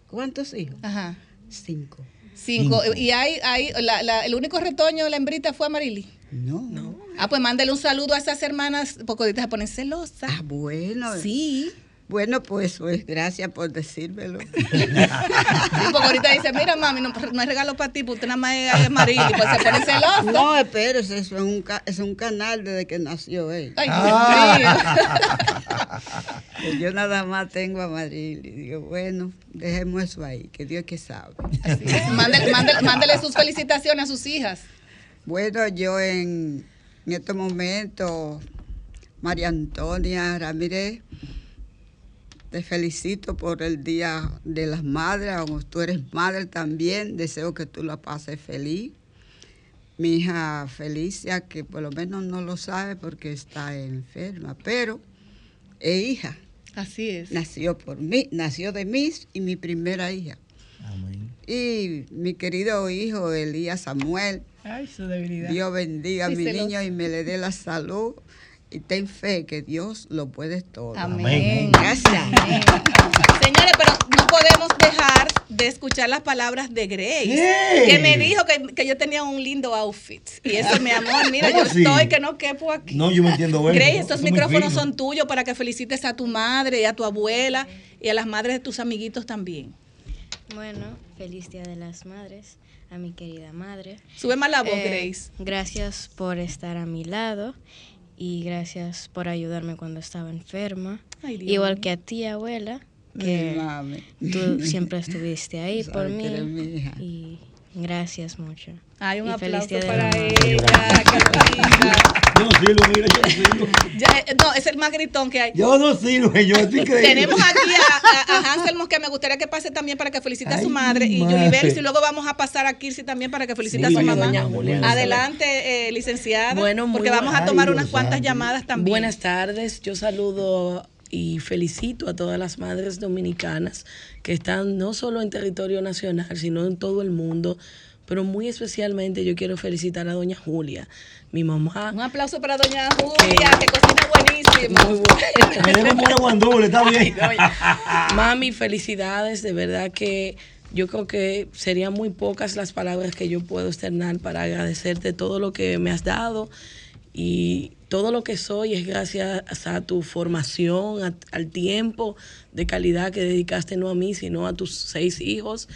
¿Cuántos hijos? Ajá. Cinco. Cinco. ¿Y hay, hay la- la- el único retoño de la hembrita fue Amarili? No. no. Ah, pues mándale un saludo a esas hermanas, porque ahorita se ponen celosas. Ah, bueno. Sí. Bueno, pues, pues gracias por decírmelo. Porque ahorita dice, mira mami, no, no hay regalo para ti, porque usted nada más es Amarili, pues se ponen celosas. No, espérese, eso es un, es un canal desde que nació él. Ay, Que Yo nada más tengo a Maril y digo, bueno, dejemos eso ahí, que Dios que sabe. Mándele, sus felicitaciones a sus hijas. Bueno, yo en, en este momento, María Antonia Ramírez, te felicito por el Día de las Madres, como tú eres madre también, deseo que tú la pases feliz. Mi hija Felicia, que por lo menos no lo sabe porque está enferma, pero es hija. Así es. Nació por mí, nació de mí y mi primera hija. Y mi querido hijo Elías Samuel, Ay, su debilidad. Dios bendiga a Sí, mi niño y me le dé la salud. Y ten fe que Dios lo puede todo. Amén. Gracias. Señores, pero no podemos dejar de escuchar las palabras de Grace, que me dijo que, que yo tenía un lindo outfit. Y eso, mi amor, mira, yo estoy que no quepo aquí. No, yo me entiendo bueno. Grace, estos micrófonos son tuyos para que felicites a tu madre y a tu abuela y a las madres de tus amiguitos también. Bueno, feliz Día de las Madres a mi querida madre. Eh, Sube más la voz, Grace. Gracias por estar a mi lado y gracias por ayudarme cuando estaba enferma. Ay, Igual mío. que a ti, abuela, que mami. tú siempre estuviste ahí por mí. eres mi hija. Y gracias mucho. Hay un Y aplauso para ella. Yo no sirvo, mira, yo no sirvo. Ya, eh, no, es el más gritón que hay. Yo no sirvo, yo estoy creyendo. Tenemos aquí a, a, a que me gustaría que pase también para que felicite a su madre y Bells, y luego vamos a pasar a Kirsi también para que felicite a su doña mamá. Adelante, eh, licenciada, Bueno, muy porque vamos a tomar Ay, unas cuantas llamadas también. Buenas tardes, yo saludo y felicito a todas las madres dominicanas que están no solo en territorio nacional, sino en todo el mundo. Pero muy especialmente yo quiero felicitar a doña Julia, mi mamá. Un aplauso para doña Julia, que cocina buenísimo. Muy guandule, está bien. Mami, felicidades, de verdad que yo creo que serían muy pocas las palabras que yo puedo externar para agradecerte todo lo que me has dado y todo lo que soy es gracias a tu formación, a- al tiempo de calidad que dedicaste no a mí, sino a tus seis hijos.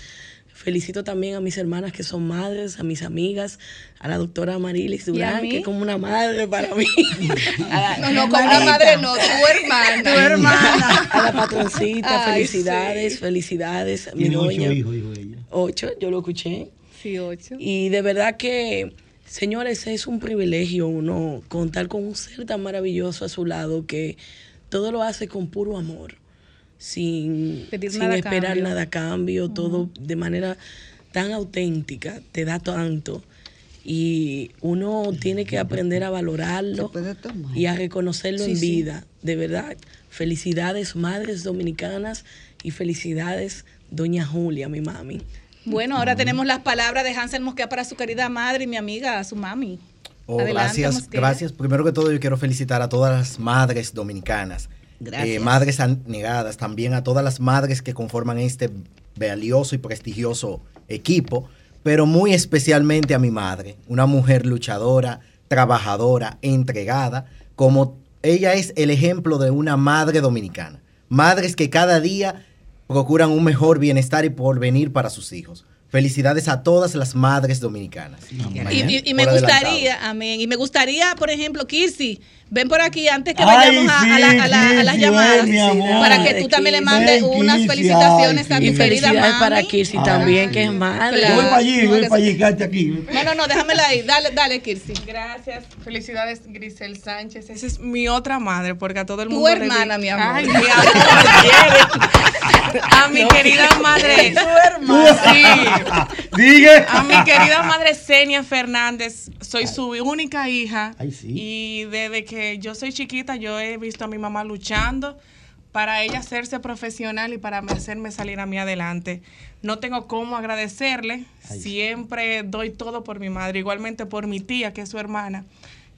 Felicito también a mis hermanas que son madres, a mis amigas, a la doctora Marilis ¿Y a Durán, que es como una madre para mí. La- No, no, con una madre no, tu hermana. tu hermana. A la patroncita, Ay, felicidades, sí. felicidades. Mi ocho hijos, dijo ella. Ocho, yo lo escuché. Sí, ocho. Y de verdad que, señores, es un privilegio uno contar con un ser tan maravilloso a su lado que todo lo hace con puro amor, sin, Pedir sin nada esperar cambio. nada a cambio, todo de manera tan auténtica, te da tanto. Y uno tiene que aprender a valorarlo y a reconocerlo Sí, en sí. vida. De verdad, felicidades madres dominicanas y felicidades doña Julia, mi mami. Bueno, ahora tenemos las palabras de Hansel Mosquea para su querida madre y mi amiga, su mami. Oh, Adelante, gracias, gracias. Primero que todo, yo quiero felicitar a todas las madres dominicanas, Gracias. eh, madres negadas, también a todas las madres que conforman este valioso y prestigioso equipo, pero muy especialmente a mi madre, una mujer luchadora, trabajadora, entregada, como ella es el ejemplo de una madre dominicana. Madres que cada día procuran un mejor bienestar y porvenir para sus hijos. Felicidades a todas las madres dominicanas. Y, y- y me gustaría, amén, y me gustaría, por ejemplo, Kirsi, ven por aquí antes que Ay, vayamos a, a sí, la- a la- a las llamadas, amor. para que tú también le mandes unas felicitaciones ay, a tu Y sí. querida mami. para Kirsi también, que es madre. Yo voy para allí, No, voy para allí, quédate aquí. No, no, no, déjamela ahí, dale, dale, Kirsi. Gracias. Felicidades, Grisel Sánchez. Esa es mi otra madre, porque a todo el Tu mundo. le di- hermana, mi amor. Ay, mi amor. a mi querida madre. Sí. Sigue. A mi querida madre Senia Fernández. Soy su única hija. Ay, sí. Y desde que yo soy chiquita, yo he visto a mi mamá luchando para ella hacerse profesional y para hacerme salir a mí adelante. No tengo cómo agradecerle, siempre doy todo por mi madre, igualmente por mi tía, que es su hermana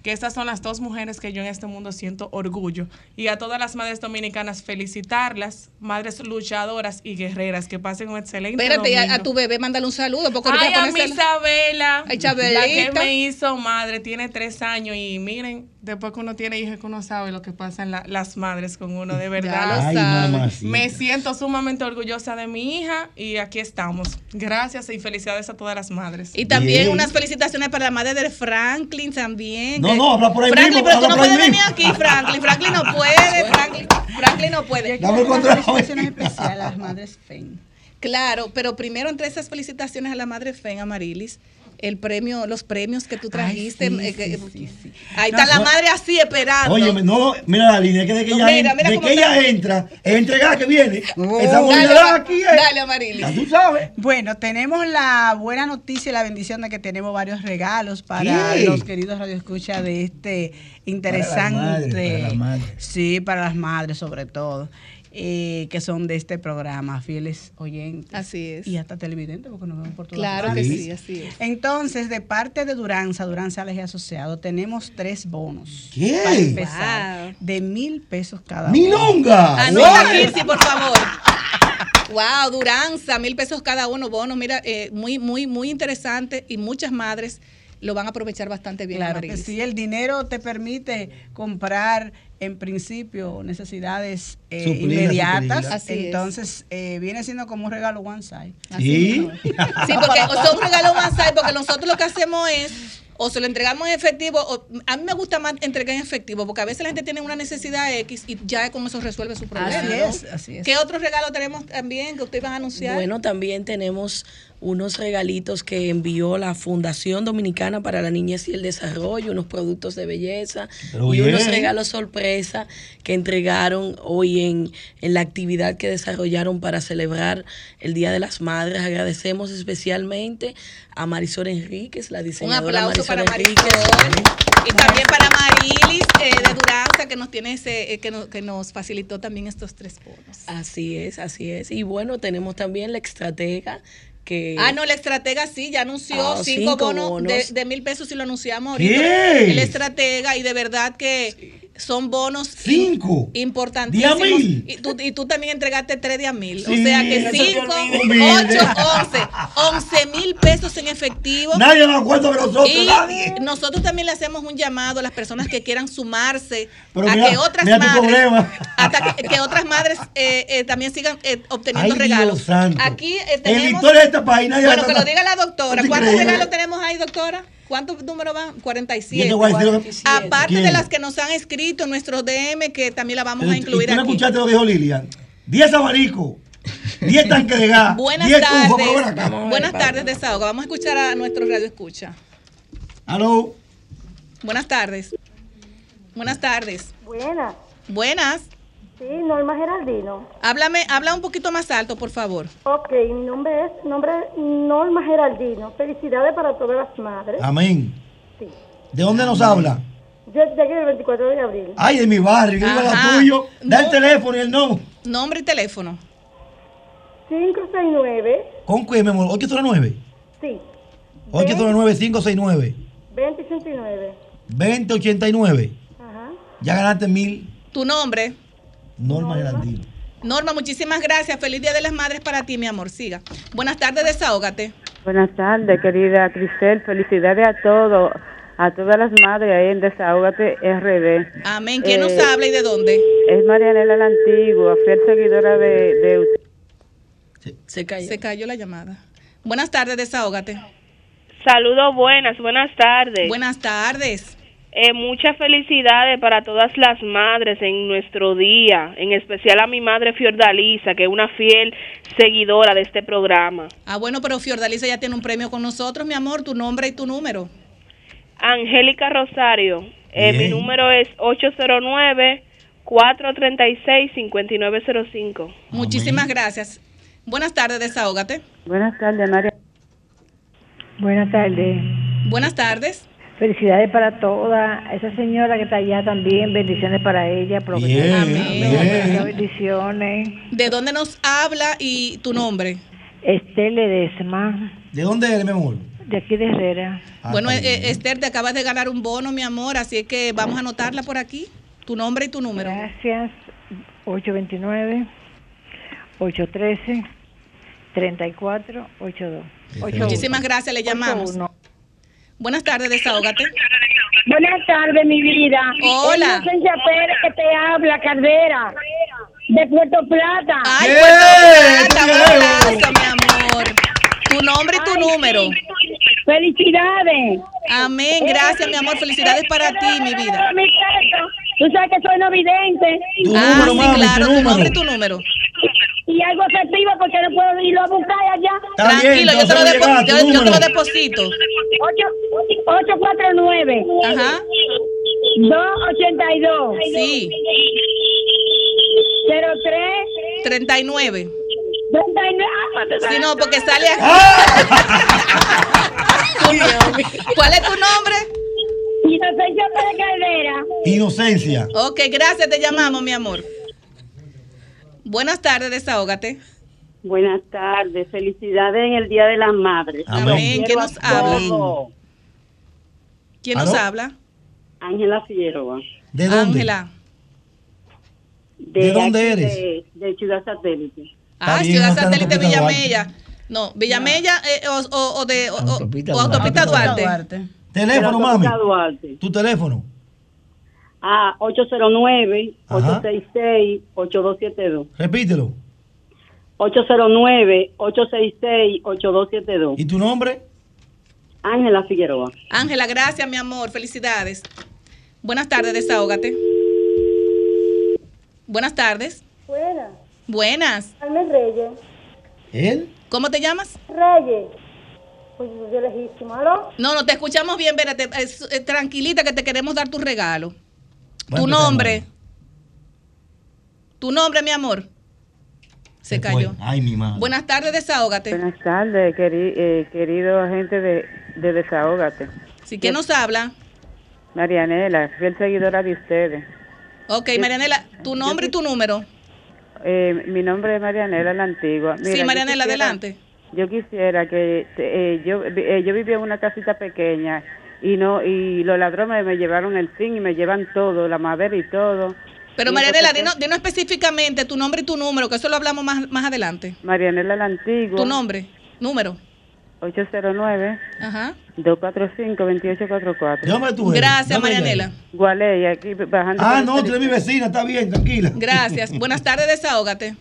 que estas son las dos mujeres que yo en este mundo siento orgullo. Y a todas las madres dominicanas felicitarlas, madres luchadoras y guerreras, que pasen un excelente Espérate, a, domingo. a tu bebé mándale un saludo. Porque Ay, a mi Isabela, Ay, la que me hizo madre, tiene tres años y miren, después que uno tiene hijos, que uno sabe lo que pasan la- las madres con uno, de verdad. lo Ay, sabe. mamacita. Me siento sumamente orgullosa de mi hija y aquí estamos. Gracias y felicidades a todas las madres. Y también Bien. unas felicitaciones para la madre de Franklin también. No, no, habla por ahí Franklin, mismo, pero tú no puedes venir mismo. aquí, Franklin. Franklin no puede, Franklin, Franklin no puede. Dame el. Felicitaciones especiales a las madres FEN. Claro, pero primero entre esas felicitaciones a la madre FEN, Amarilis, el premio, los premios que tú trajiste. sí, eh, sí, Ahí No, está la no. madre así esperando. Oye, no, mira la línea, que de que ella, Mira, en- mira de cómo que ella entra, es entregar que viene. Esa Dale, aquí es. Dale, Amarilis. Ya tú sabes. Bueno, tenemos la buena noticia y la bendición de que tenemos varios regalos para ¿Qué? los queridos radioescuchas de este interesante. madres, para las madres. Sí, para las madres sobre todo. Eh, que son de este programa, fieles oyentes. Así es. Y hasta televidentes, porque nos vemos por todas Claro que partes. sí, así es. Entonces, de parte de Duranza, Duranza Aleje Asociado, tenemos tres bonos. ¿Qué? Para empezar, de mil pesos cada uno. ¡Milonga! Anota? Kirsi, por favor. Wow, Duranza, mil pesos cada uno, bonos. Mira, eh, muy, muy, muy interesante y muchas madres lo van a aprovechar bastante bien. Claro que sí, el dinero te permite comprar en principio necesidades eh, inmediatas. Así es. Entonces eh, viene siendo como un regalo one side. Sí. Sí, porque son regalos one side, porque nosotros lo que hacemos es o se lo entregamos en efectivo, o a mí me gusta más entregar en efectivo, porque a veces la gente tiene una necesidad X y ya con eso resuelve su problema. Así ¿no? es, así es. ¿Qué otro regalo tenemos también que ustedes van a anunciar? Bueno, también tenemos unos regalitos que envió la Fundación Dominicana para la Niñez y el Desarrollo, unos productos de belleza Pero y unos regalos sorpresa que entregaron hoy en, en la actividad que desarrollaron para celebrar el Día de las Madres. Agradecemos especialmente a Marisol Enríquez, la Un diseñadora aplauso para Marisol y también para Marilis eh, de Duranza que nos tiene ese, eh, que, nos, que nos facilitó también estos tres bonos. Así es, así es. Y bueno, tenemos también la estratega que... Ah, no, la estratega sí, ya anunció Ah, cinco, cinco bonos, bonos. De, de mil pesos y lo anunciamos ¿Qué? ahorita. El estratega y de verdad que son bonos Cinco. importantísimos. Y tú, y tú también entregaste tres de a mil. o sea que cinco, ocho, once. Once mil pesos en efectivo. Nadie nos acuerda de nosotros, Y nadie. nosotros también le hacemos un llamado a las personas que quieran sumarse Pero a mira, que otras madres hasta que, que otras madres eh, eh, también sigan eh, obteniendo Ay, regalos. Santo. Aquí eh, En la tenemos historia de este país nadie bueno, que lo diga la doctora. ¿Cuántos regalos tenemos ahí, doctora? ¿Cuántos números van? 47. Yo te voy a decir lo que- Aparte ¿Quién? de las que nos han escrito en nuestro DM, que también la vamos a incluir ¿Tú no aquí. escuchaste lo que dijo Lilian? 10 abanicos, 10 tanques de gas, Buenas 10 tufos, pero ven tardes. acá. Buenas tardes, Desahogo. Vamos a escuchar a nuestro radio escucha. Aló. Buenas tardes. Buenas tardes. Buenas. Buenas. Sí, Norma Geraldino. Háblame, habla un poquito más alto, por favor. Ok, mi nombre es nombre Norma Geraldino. Felicidades para todas las madres. Amén. Sí. ¿De dónde nos habla? Yo llegué el 24 de abril. Ay, de mi barrio, que viva la tuyo. Da el No. teléfono y el no. Nombre y teléfono. 569, ¿Con qué, mi amor? ¿Hoy que tú eres 9? sí, Hoy que tú eres 9569 2089. 2089. Ajá. Ya ganaste mil. Tu nombre. Norma Geraldino. Norma, muchísimas gracias. Feliz Día de las Madres para ti, mi amor. Siga. Buenas tardes, desahógate. Buenas tardes, querida Cristel. Felicidades a todos, a todas las madres ahí en Desahógate RD. Amén. ¿Quién nos Eh, habla y de dónde? Es Marianela la Antigua, fiel seguidora de, de usted. Se cayó. Se cayó la llamada. Buenas tardes, desahógate. Saludos buenas, buenas tardes. Buenas tardes. Eh, muchas felicidades para todas las madres en nuestro día, en especial a mi madre Fiordalisa, que es una fiel seguidora de este programa. Ah, bueno, pero Fiordalisa ya tiene un premio con nosotros, mi amor. Tu nombre y tu número. Angélica Rosario, eh, mi número es 809-436-5905. Muchísimas gracias. Buenas tardes, desahógate. Buenas tardes, María. Buenas tardes. Buenas tardes. Felicidades para toda esa señora que está allá también, bendiciones para ella. Bien, Amén. bien. Bendiciones. ¿De dónde nos habla y tu nombre? Estel Ledesma, ¿De dónde eres, mi amor? de aquí de Herrera. bueno, eh, Esther, te acabas de ganar un bono, mi amor, así es que vamos a anotarla por aquí. Tu nombre y tu número. Gracias. 829 813 3482. Muchísimas gracias, le llamamos. Buenas tardes, desahógate. Buenas tardes, mi vida. Hola. Inocencia Pérez que te habla, Caldera, de Puerto Plata. Ay, Puerto Plata, un abrazo, mi amor. Tu nombre y tu número. Felicidades. Amén, gracias, mi amor. Felicidades para ti, mi vida. Tú sabes que soy no vidente. ah, sí, claro, tu nombre y tu número. Y algo efectivo porque no puedo irlo a buscar allá. Tranquilo, yo, te lo depo- yo, yo te lo deposito. 849. Ajá. 282. Sí. 03. 39. 39. Si no, porque sale aquí. ¿Cuál es tu nombre? Inocencia Pérez Caldera. Inocencia. Ok, gracias, te llamamos, mi amor. Buenas tardes, desahógate. Buenas tardes, felicidades en el Día de las Madres. Amén. ¿Quién nos habla? ¿Quién nos ¿Aló? habla? Ángela Figueroa. ¿De dónde? Ángela. ¿De dónde aquí eres? De, de Ciudad Satélite. Ah, bien, Ciudad Satélite Villamella. No, Villamella eh, o, o- o de o- o- o Autopista Duarte. Teléfono, De mami. Duarte. Tu teléfono. Ah, 809-866-8272. Repítelo. 809-866-8272. ¿Y tu nombre? Ángela Figueroa. Ángela, gracias, mi amor. Felicidades. Buenas tardes, desahógate. Buenas tardes. Buena. Buenas. Carmen Reyes. ¿Él? ¿Cómo te llamas? Reyes. Pues yo lejísimo. ¿Aló? No, no, te escuchamos bien, eh, tranquilita que te queremos dar tu regalo. Tu nombre. Tu nombre, mi amor. Se cayó. Ay, mi madre. Buenas tardes, desahógate. Buenas tardes, queri- eh, querido agente de, de Desahógate. ¿Sí, ¿Quién nos habla? Marianela, fiel seguidora de ustedes. Ok, Marianela, tu nombre y tu número. Eh, mi nombre es Marianela la Antigua. Mira, sí, yo Marianela, quisiera- adelante. Yo quisiera que eh, yo eh, yo vivía en una casita pequeña y no y los ladrones me llevaron el zinc y me llevan todo, la madera y todo. Pero Y Marianela, dinos, dinos específicamente tu nombre y tu número, que eso lo hablamos más, más adelante. Marianela la Antigua. Tu nombre, número. 809 Ajá. 245-2844. ¿De dónde tú eres? Gracias. Marianela. Gualey, aquí bajando. Ah, no, tú eres mi vecina, está bien, tranquila. Gracias. Buenas tardes, desahógate.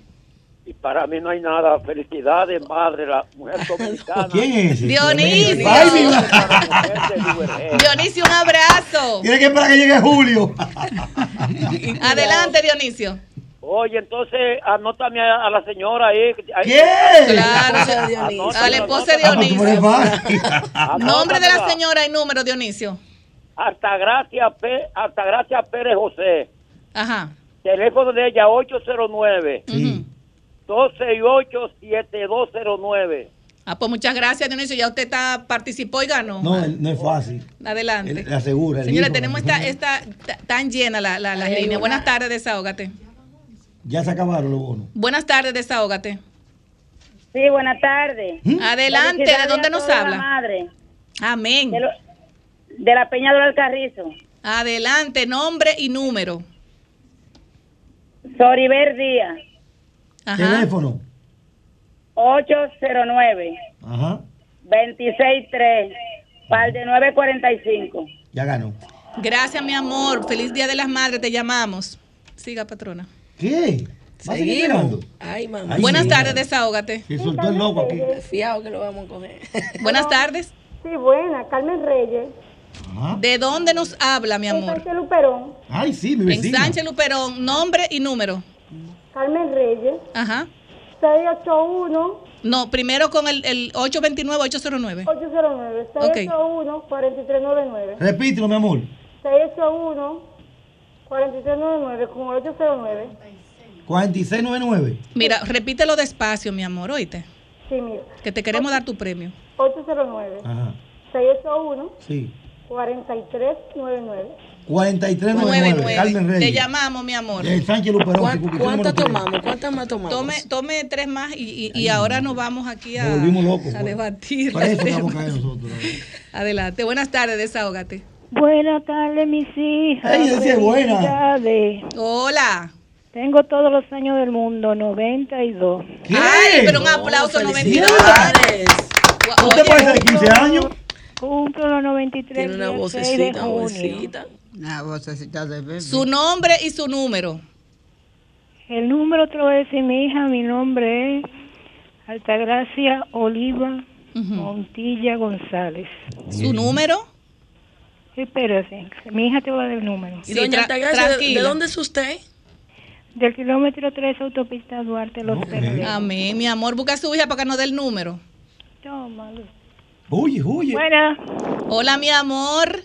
Y para mí no hay nada. Felicidades, madre, la mujer dominicana. ¿Quién es ese? Dionisio. Dionisio, un abrazo. Tiene que esperar que llegue Julio. Adelante, Dionisio. Oye, entonces, anótame a, a la señora ahí. ahí. ¿Qué? Claro, Anótame, a la esposa de anótame. Dionisio. Nombre de la señora y número, Dionisio. Altagracia, P- Altagracia Pérez José. Ajá. Teléfono de ella 809 Sí. 268-7209. Ah, pues muchas gracias, Dionisio. Ya usted está, participó y ganó. No, no es fácil. Adelante. Él le asegura. el Señora, hijo, tenemos esta, esta ta- tan llena la, la, las líneas. Buenas tardes, desahógate. Ya se acabaron los bonos. Buenas tardes, desahógate. Sí, buenas tardes. Adelante, ¿de dónde nos la habla? madre. Amén. De, lo- de la Peña del Alcarrizo. Adelante, nombre y número. Soriber Díaz, Ajá. Teléfono. 809 Ajá. 263 par de 945. Ya ganó. Gracias, mi amor. Feliz Día de las Madres. Te llamamos. Siga, patrona. ¿Qué? ¿Va a seguir ganando? Ay, mamá. Ay, Buenas tardes, desahógate. Se soltó el loco aquí. Fiado que lo vamos a coger. Buenas tardes. Sí, buena. Carmen Reyes. ¿De dónde nos habla, mi amor? Sánchez Luperón. Ay, sí, mi En vecina. Sánchez Luperón, nombre y número. Carmen Reyes. Ajá. 681 No, primero con el, el 829-809. 809 681 4399. Repítelo, mi amor. 681 4399 con el 809. 4699. Mira, repítelo despacio, mi amor, oíste. Sí, mira. Que te queremos dar tu premio. 809 Ajá. 681 Sí. 4399. 4399, Carmen Te Reyes. llamamos, mi amor. El Sánchez Luperón. ¿Cuán- que- que ¿Cuántas tomamos? ¿Cuántas más tomamos? Tome, tome tres más y, y- y ahora nos vamos aquí a, Nos volvimos locos, a pues. debatir. Para eso vamos a caer nosotros. Adelante. Buenas tardes, desahógate. Buenas tardes, mis hijas. Sí es buena. Hola. Tengo todos los años del mundo, 92. Ay, pero un aplauso, 92. ¿No te parece de 15 años? Cumplo los 93. Tiene una día 6 de vocecita, junio. vocecita. Una vocecita de bebé. Su nombre y su número. El número te lo voy a decir mi hija, mi nombre es Altagracia Oliva Montilla González. ¿Su número? Espérate, mi hija te va a dar el número. Y doña Altagracia, ¿de- ¿de dónde es usted? Del kilómetro 3, autopista Duarte, Los Perales. Amén, mi amor. Busca a su hija para que nos dé el número. Tómalo. Huye, huye. Buena. Hola, mi amor.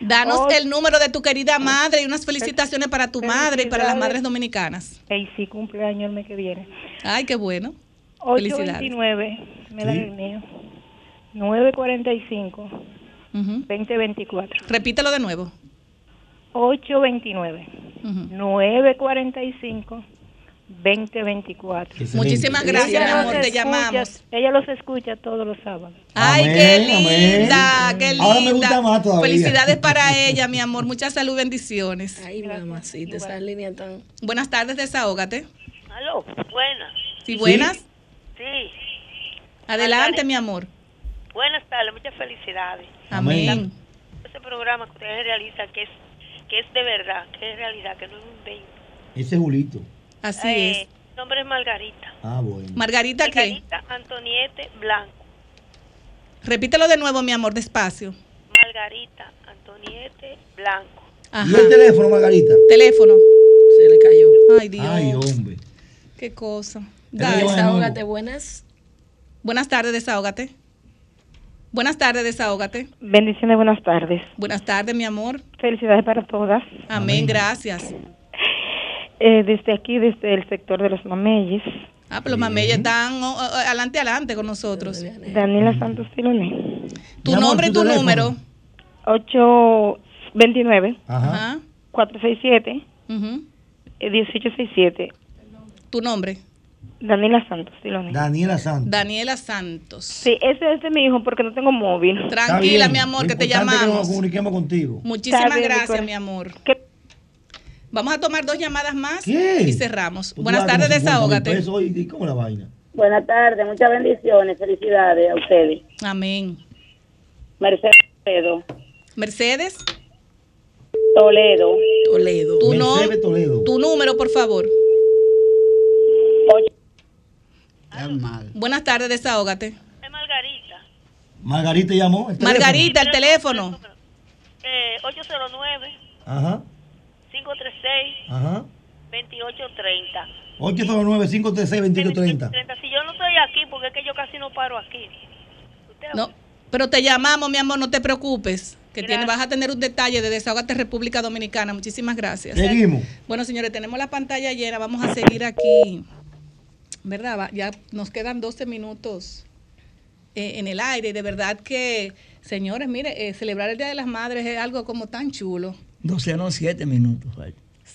Danos Hola. el número de tu querida madre y unas felicitaciones para tu madre y para las madres dominicanas. Ey, sí, cumpleaños el mes que viene. Ay, qué bueno. Felicidades. 829, me da Sí. el mío. 945, 2024. Repítelo de nuevo. 829, 945, 2024. Muchísimas gracias, mi amor, te escucha- llamamos. Ella los escucha todos los sábados. Ay, Amén, qué amén. linda, qué linda. Ahora me gusta más todavía. Felicidades para ella, mi amor. Mucha salud bendiciones. Ay, mamacita, esa línea tan... Buenas tardes, desahógate. Aló, buenas. Sí, buenas. Sí, Adelante, mi amor. buenas tardes, muchas felicidades. Amén. Ese programa que ustedes realizan que es que es de verdad, que es realidad, que no es un invento. Ese es Julito. Así Eh, es. Mi nombre es Margarita. Ah, bueno. Margarita, ¿qué? Margarita Antoniete Blanco. Repítelo de nuevo, mi amor, despacio. Margarita Antoniete Blanco. ¿Y el teléfono, Margarita? Teléfono. Se le cayó. Ay, Dios. Ay, hombre. Qué cosa. De Desahógate, buenas. Buenas tardes, desahógate. Buenas tardes, desahógate. Bendiciones, buenas tardes. Buenas tardes, mi amor. Felicidades para todas. Amén, gracias. Eh, desde aquí, desde el sector de los mameyes, Ah, pero los mameyes están oh, oh, adelante, adelante con nosotros. Daniela Santos Tiloné. Tu nombre y tu número. 829 Ajá. 467 Ujú. eh, 1867. Tu nombre. Daniela Santos Tiloné. Daniela Santos. Daniela Santos. Sí, ese es de mi hijo porque no tengo móvil. Tranquila, mi amor, que te Importante que nos llamamos. comuniquemos contigo. Muchísimas Está gracias, mi amor. Vamos a tomar dos llamadas más ¿Qué? y cerramos. Tú Buenas tardes, como 50 mil desahógate. y- ¿Cómo la vaina? Buenas tardes, muchas bendiciones, felicidades a ustedes. Amén. Mercedes Toledo. Mercedes. Toledo. Toledo. Tu, no- Mercedes Toledo. tu número, por favor. mal. Buenas tardes, desahógate. Es Margarita. Margarita llamó. el. Margarita, el teléfono. Eh, 809 Ajá, 536 ajá. 2830. 809-536-2830. 30. Si yo no estoy aquí, porque es que yo casi no paro aquí. No, pero te llamamos, mi amor, no te preocupes. Que tiene, vas a tener un detalle de Desahógate República Dominicana. Muchísimas gracias. Seguimos. Bueno, señores, tenemos la pantalla llena. Vamos a seguir aquí. ¿Verdad? Va- Ya nos quedan 12 minutos eh, en el aire. Y de verdad que, señores, mire, eh, celebrar el Día de las Madres es algo como tan chulo. 12 no, 7 minutos.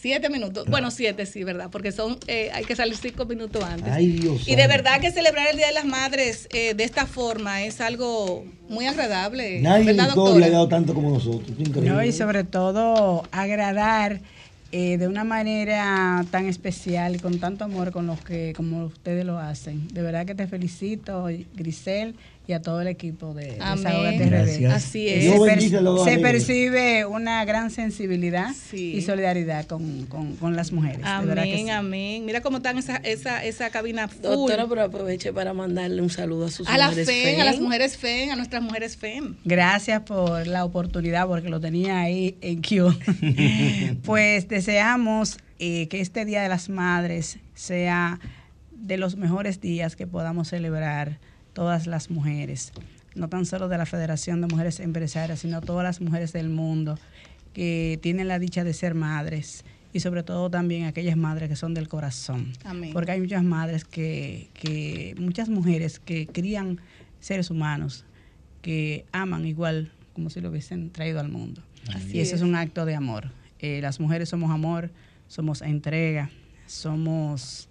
Siete minutos. Bueno, siete sí, ¿verdad? Porque son, eh, hay que salir cinco minutos antes. Ay, Dios y de verdad que celebrar el Día de las Madres eh, de esta forma es algo muy agradable. Nadie ¿Verdad, historia ha dado tanto como nosotros. Increíble. No, y sobre todo agradar eh, de una manera tan especial y con tanto amor con los que como ustedes lo hacen. De verdad que te felicito, Grisel, y a todo el equipo de RD. Gracias. Así es. Se, per- percibe una gran sensibilidad Sí. y solidaridad con, con- con las mujeres. de verdad que Amén, sí. amén. Mira cómo están esa, esa, esa cabina full. Doctora, pero aproveche para mandarle un saludo a sus a las mujeres FEM, a las mujeres FEM, a nuestras mujeres FEM. Gracias por la oportunidad, porque lo tenía ahí en Q. pues deseamos eh, que este Día de las Madres sea de los mejores días que podamos celebrar todas las mujeres, no tan solo de la Federación de Mujeres Empresarias, sino todas las mujeres del mundo que tienen la dicha de ser madres y sobre todo también aquellas madres que son del corazón. Amén. Porque hay muchas madres que, que muchas mujeres que crían seres humanos, que aman igual como si lo hubiesen traído al mundo. Así y eso es. es. un acto de amor. Eh, las mujeres somos amor, somos entrega, somos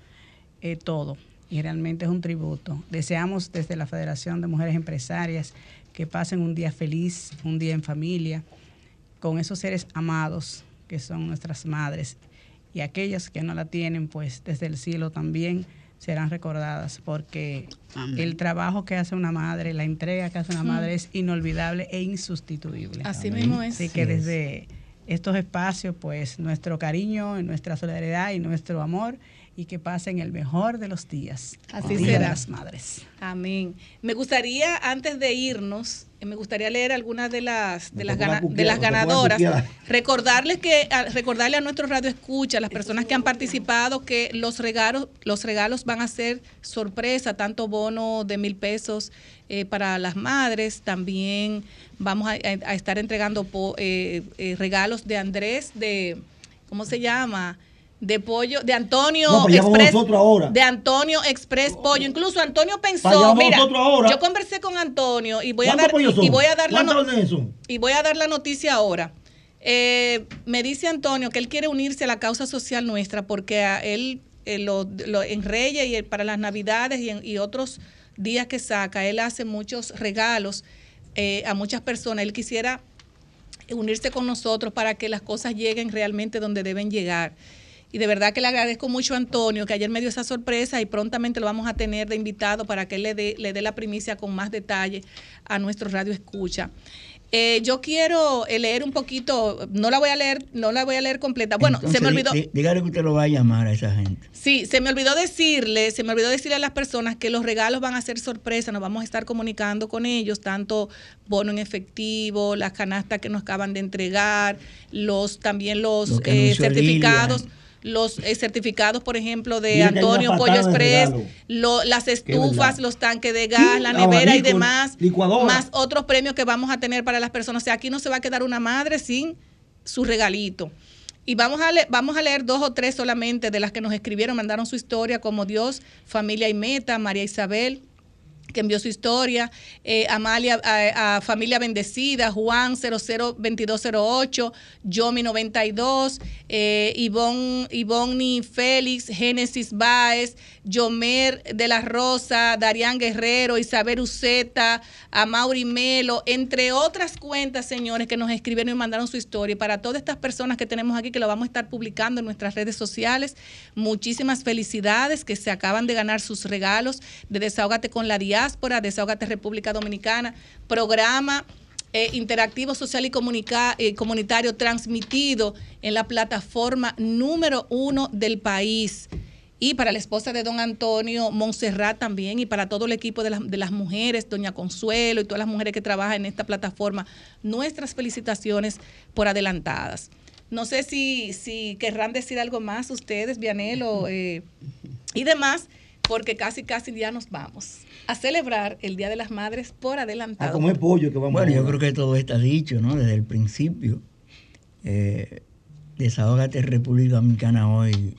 eh, todo. Y realmente es un tributo. Deseamos desde la Federación de Mujeres Empresarias que pasen un día feliz, un día en familia, con esos seres amados que son nuestras madres. Y aquellas que no la tienen, pues desde el cielo también serán recordadas, porque Amén. el trabajo que hace una madre, la entrega que hace una madre es inolvidable e insustituible. Así Amén. mismo es. Así que desde estos espacios, pues nuestro cariño, nuestra solidaridad y nuestro amor, y que pasen el mejor de los días. Así Día de será. las madres. Amén. Me gustaría, antes de irnos, eh, me gustaría leer algunas de las de las, gana- de las ganadoras. Recordarles que a- recordarle a nuestro radio escucha, a las personas que han participado, que los regalos los regalos van a ser sorpresa, tanto bono de mil pesos eh, para las madres, también vamos a, a- a estar entregando po- eh, eh, regalos de Andrés de ¿cómo se llama? De pollo, de Antonio No, Express, ahora. de Antonio Express Pollo. Incluso Antonio pensó, mira, ahora. yo conversé con Antonio y voy a ¿Cuántos dar son? y voy a dar la no- y voy a dar la noticia ahora. Eh, me dice Antonio que él quiere unirse a la causa social nuestra porque a él eh, lo- lo- en Reyes y para las Navidades y, en- y otros días que saca, él hace muchos regalos eh, a muchas personas. Él quisiera unirse con nosotros para que las cosas lleguen realmente donde deben llegar. Y de verdad que le agradezco mucho a Antonio, que ayer me dio esa sorpresa y prontamente lo vamos a tener de invitado para que él le dé, le dé la primicia con más detalle a nuestro radio escucha. Eh, yo quiero eh, leer un poquito, no la voy a leer, no la voy a leer completa. Bueno, se me olvidó. dí- dí- Dígale que usted lo va a llamar a esa gente. Sí, se me olvidó decirle, se me olvidó decirle a las personas que los regalos van a ser sorpresa, nos vamos a estar comunicando con ellos, tanto bono en efectivo, las canastas que nos acaban de entregar, los también los Lo eh, certificados. Los eh, certificados, por ejemplo, de Mira Antonio Pollo Express, lo- las estufas, los tanques de gas, la nevera y demás, licuadora. más otros premios que vamos a tener para las personas. O sea, aquí no se va a quedar una madre sin su regalito. Y vamos a, vamos a leer dos o tres solamente de las que nos escribieron, mandaron su historia, como Dios, Familia y Meta, María Isabel, que envió su historia, eh, Amalia, a, Familia Bendecida, Juan 002208, Yomi 92, eh, Ivonne, Félix, Génesis Báez, Yomer de la Rosa, Darián Guerrero, Isabel Uceta, a Mauri Melo, entre otras cuentas, señores, que nos escribieron y mandaron su historia. Para todas estas personas que tenemos aquí, que lo vamos a estar publicando en nuestras redes sociales, muchísimas felicidades que se acaban de ganar sus regalos de Desahógate con la Diáspora, Desahógate República Dominicana, programa eh, interactivo social y eh, comunitario transmitido en la plataforma número uno del país. Y para la esposa de don Antonio Montserrat también, y para todo el equipo de, las- mujeres, doña Consuelo y todas las mujeres que trabajan en esta plataforma, nuestras felicitaciones por adelantadas. No sé si, si querrán decir algo más ustedes, Vianelo eh, y demás, porque casi, casi ya nos vamos a celebrar el Día de las Madres por adelantado. A comer pollo que vamos Bueno, yo creo que todo está dicho, ¿no? Desde el principio. Eh, Desahógate República Dominicana hoy.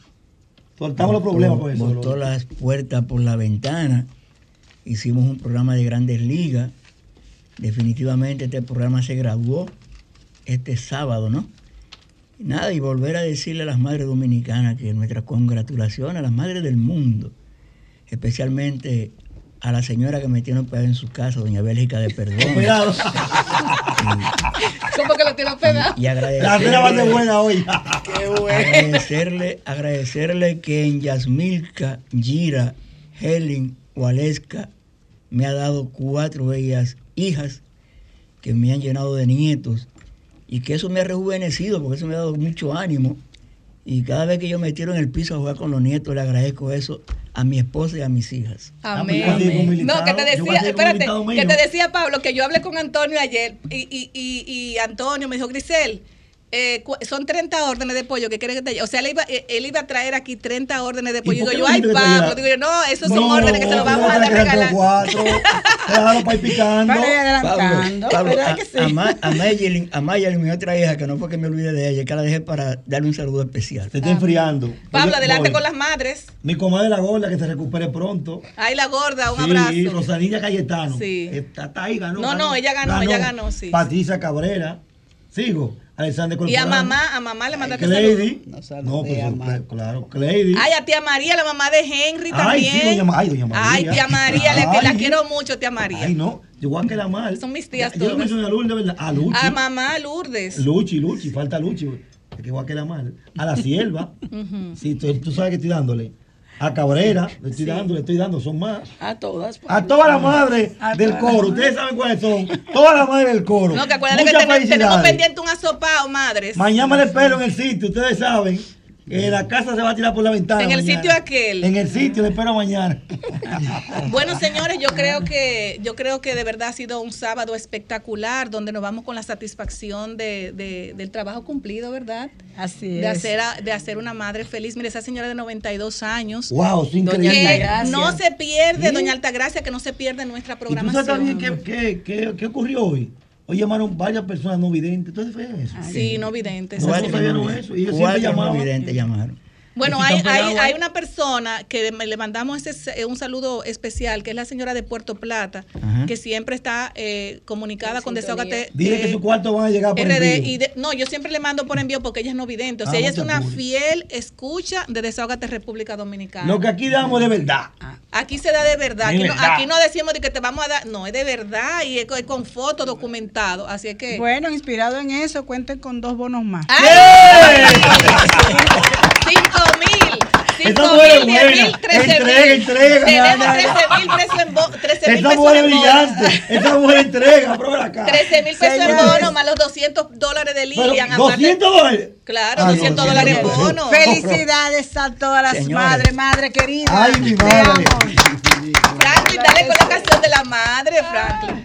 Soltamos los problemas, botó- profesor. Botó las puertas por la ventana. Hicimos un programa de grandes ligas. Definitivamente este programa se graduó este sábado, ¿no? Nada, y volver a decirle a las madres dominicanas que nuestra congratulación a las madres del mundo, especialmente a la señora que me tiene operada en su casa, doña Bélgica de Perdón. Operado. ¿Cómo que lo tiene hospedado? Y agradecerle, La cena va a ser buena hoy. Qué bueno. agradecerle, agradecerle que en Yasmilca, Gira, Helen, Waleska me ha dado cuatro bellas hijas que me han llenado de nietos y que eso me ha rejuvenecido porque eso me ha dado mucho ánimo y cada vez que yo me tiro en el piso a jugar con los nietos le agradezco eso a mi esposa y a mis hijas. Amén. Ah, pues pasé con No, que te decía, espérate, que te decía Pablo que yo hablé con Antonio ayer y, y, y, y Antonio me dijo, Grisel, eh, son 30 órdenes de pollo que quiere que te. O sea, él iba, eh, él iba a traer aquí 30 órdenes de pollo. por Digo yo, ay, Pablo, digo yo, no, esos son No, órdenes que se los vamos a dar regalar. cuatro. Claro, para ir picando. Adelantando. Pablo, ¿verdad a, que sí? a Ma- a Mayelin, a Mayelin, mi otra hija, que no fue que me olvide de ella, que la dejé para darle un saludo especial. Se está enfriando. Pablo, adelante con las madres. Mi comadre la gorda que se recupere pronto. Ay, la gorda, un sí, abrazo. Rosanilla Cayetano. Sí. Está, está ahí, ganó. No, no, ella ganó, ella ganó, sí. Patricia Cabrera. Sigo. Alexander Y a mamá, a mamá le mandaste saludos. Cleidy. No, pues, claro, Cleidy. Ay, a tía María, la mamá de Henry Ay, también. sí, doña, ay, doña María. Ay, tía María, le- que la Ay. quiero mucho, tía María. Ay, no, yo voy a quedar mal. Son mis tías Yo no todas. mencioné a Lourdes, ¿verdad? A Luchi. A mamá Lourdes. Luchi, Luchi, falta Luchi. Es que voy a quedar mal. A la sierva. Sí, tú, tú sabes que estoy dándole. A Cabrera, le estoy dando, le estoy dando, son más. A todas. A todas las madres del coro, ustedes saben cuáles son. Todas las madres del coro. No, que acuérdate que tenemos, tenemos pendiente un asopao, madres. Mañana les espero en el sitio, ustedes saben. Que la casa se va a tirar por la ventana. En el mañana. sitio aquel. En el sitio, les espero mañana. Bueno, señores, yo creo que yo creo que de verdad ha sido un sábado espectacular donde nos vamos con la satisfacción de, de- del trabajo cumplido, ¿verdad? Así De es. hacer a- de hacer una madre feliz. Mire, esa señora de 92 años. Wow, es increíble. Que Altagracia. no se pierde, ¿Sí? doña Altagracia, que no se pierde nuestra ¿Y tú programación. sabes también qué, qué, qué, qué ocurrió hoy? Hoy llamaron varias personas no videntes. Entonces fue eso. Sí, no videntes. No, no sabían eso. Y ellos siempre Cuatro no llamaban. videntes llamaron. Bueno, hay, hay, hay una persona que me- le mandamos ese, un saludo especial, que es la señora de Puerto Plata, Ajá. que siempre está eh, comunicada con Desahogate Dile que eh, su cuarto van a llegar por RD. envío. Y de- no, yo siempre le mando por envío porque ella es no vidente. O sea, Ah, ella no es una fiel escucha de Desahogate República Dominicana. Lo que aquí damos de verdad. Aquí se da de verdad. De Aquí, No, verdad. aquí no decimos de que te vamos a dar. No, es de verdad y es con, es con fotos documentado. Así es que. Bueno, inspirado en eso, cuenten con dos bonos más. Mil. Esa Cinco mil, es diez buena. mil, trece Entrega, mil. entrega. Tenemos No, no, no. 13 mil pesos en bo- 13 mil pesos mujer es en bono. brillante. Esa mujer entrega, ven acá. 13 mil pesos en bono más los 200 dólares de Lilian. aparte- 200 dólares. Claro, Ah, no, 200 dólares en 200 bono. Felicidades a todas las Señores. madres, madre querida. Ay, mi Te madre. amo. Franklin, dale con la canción de la madre, Franklin.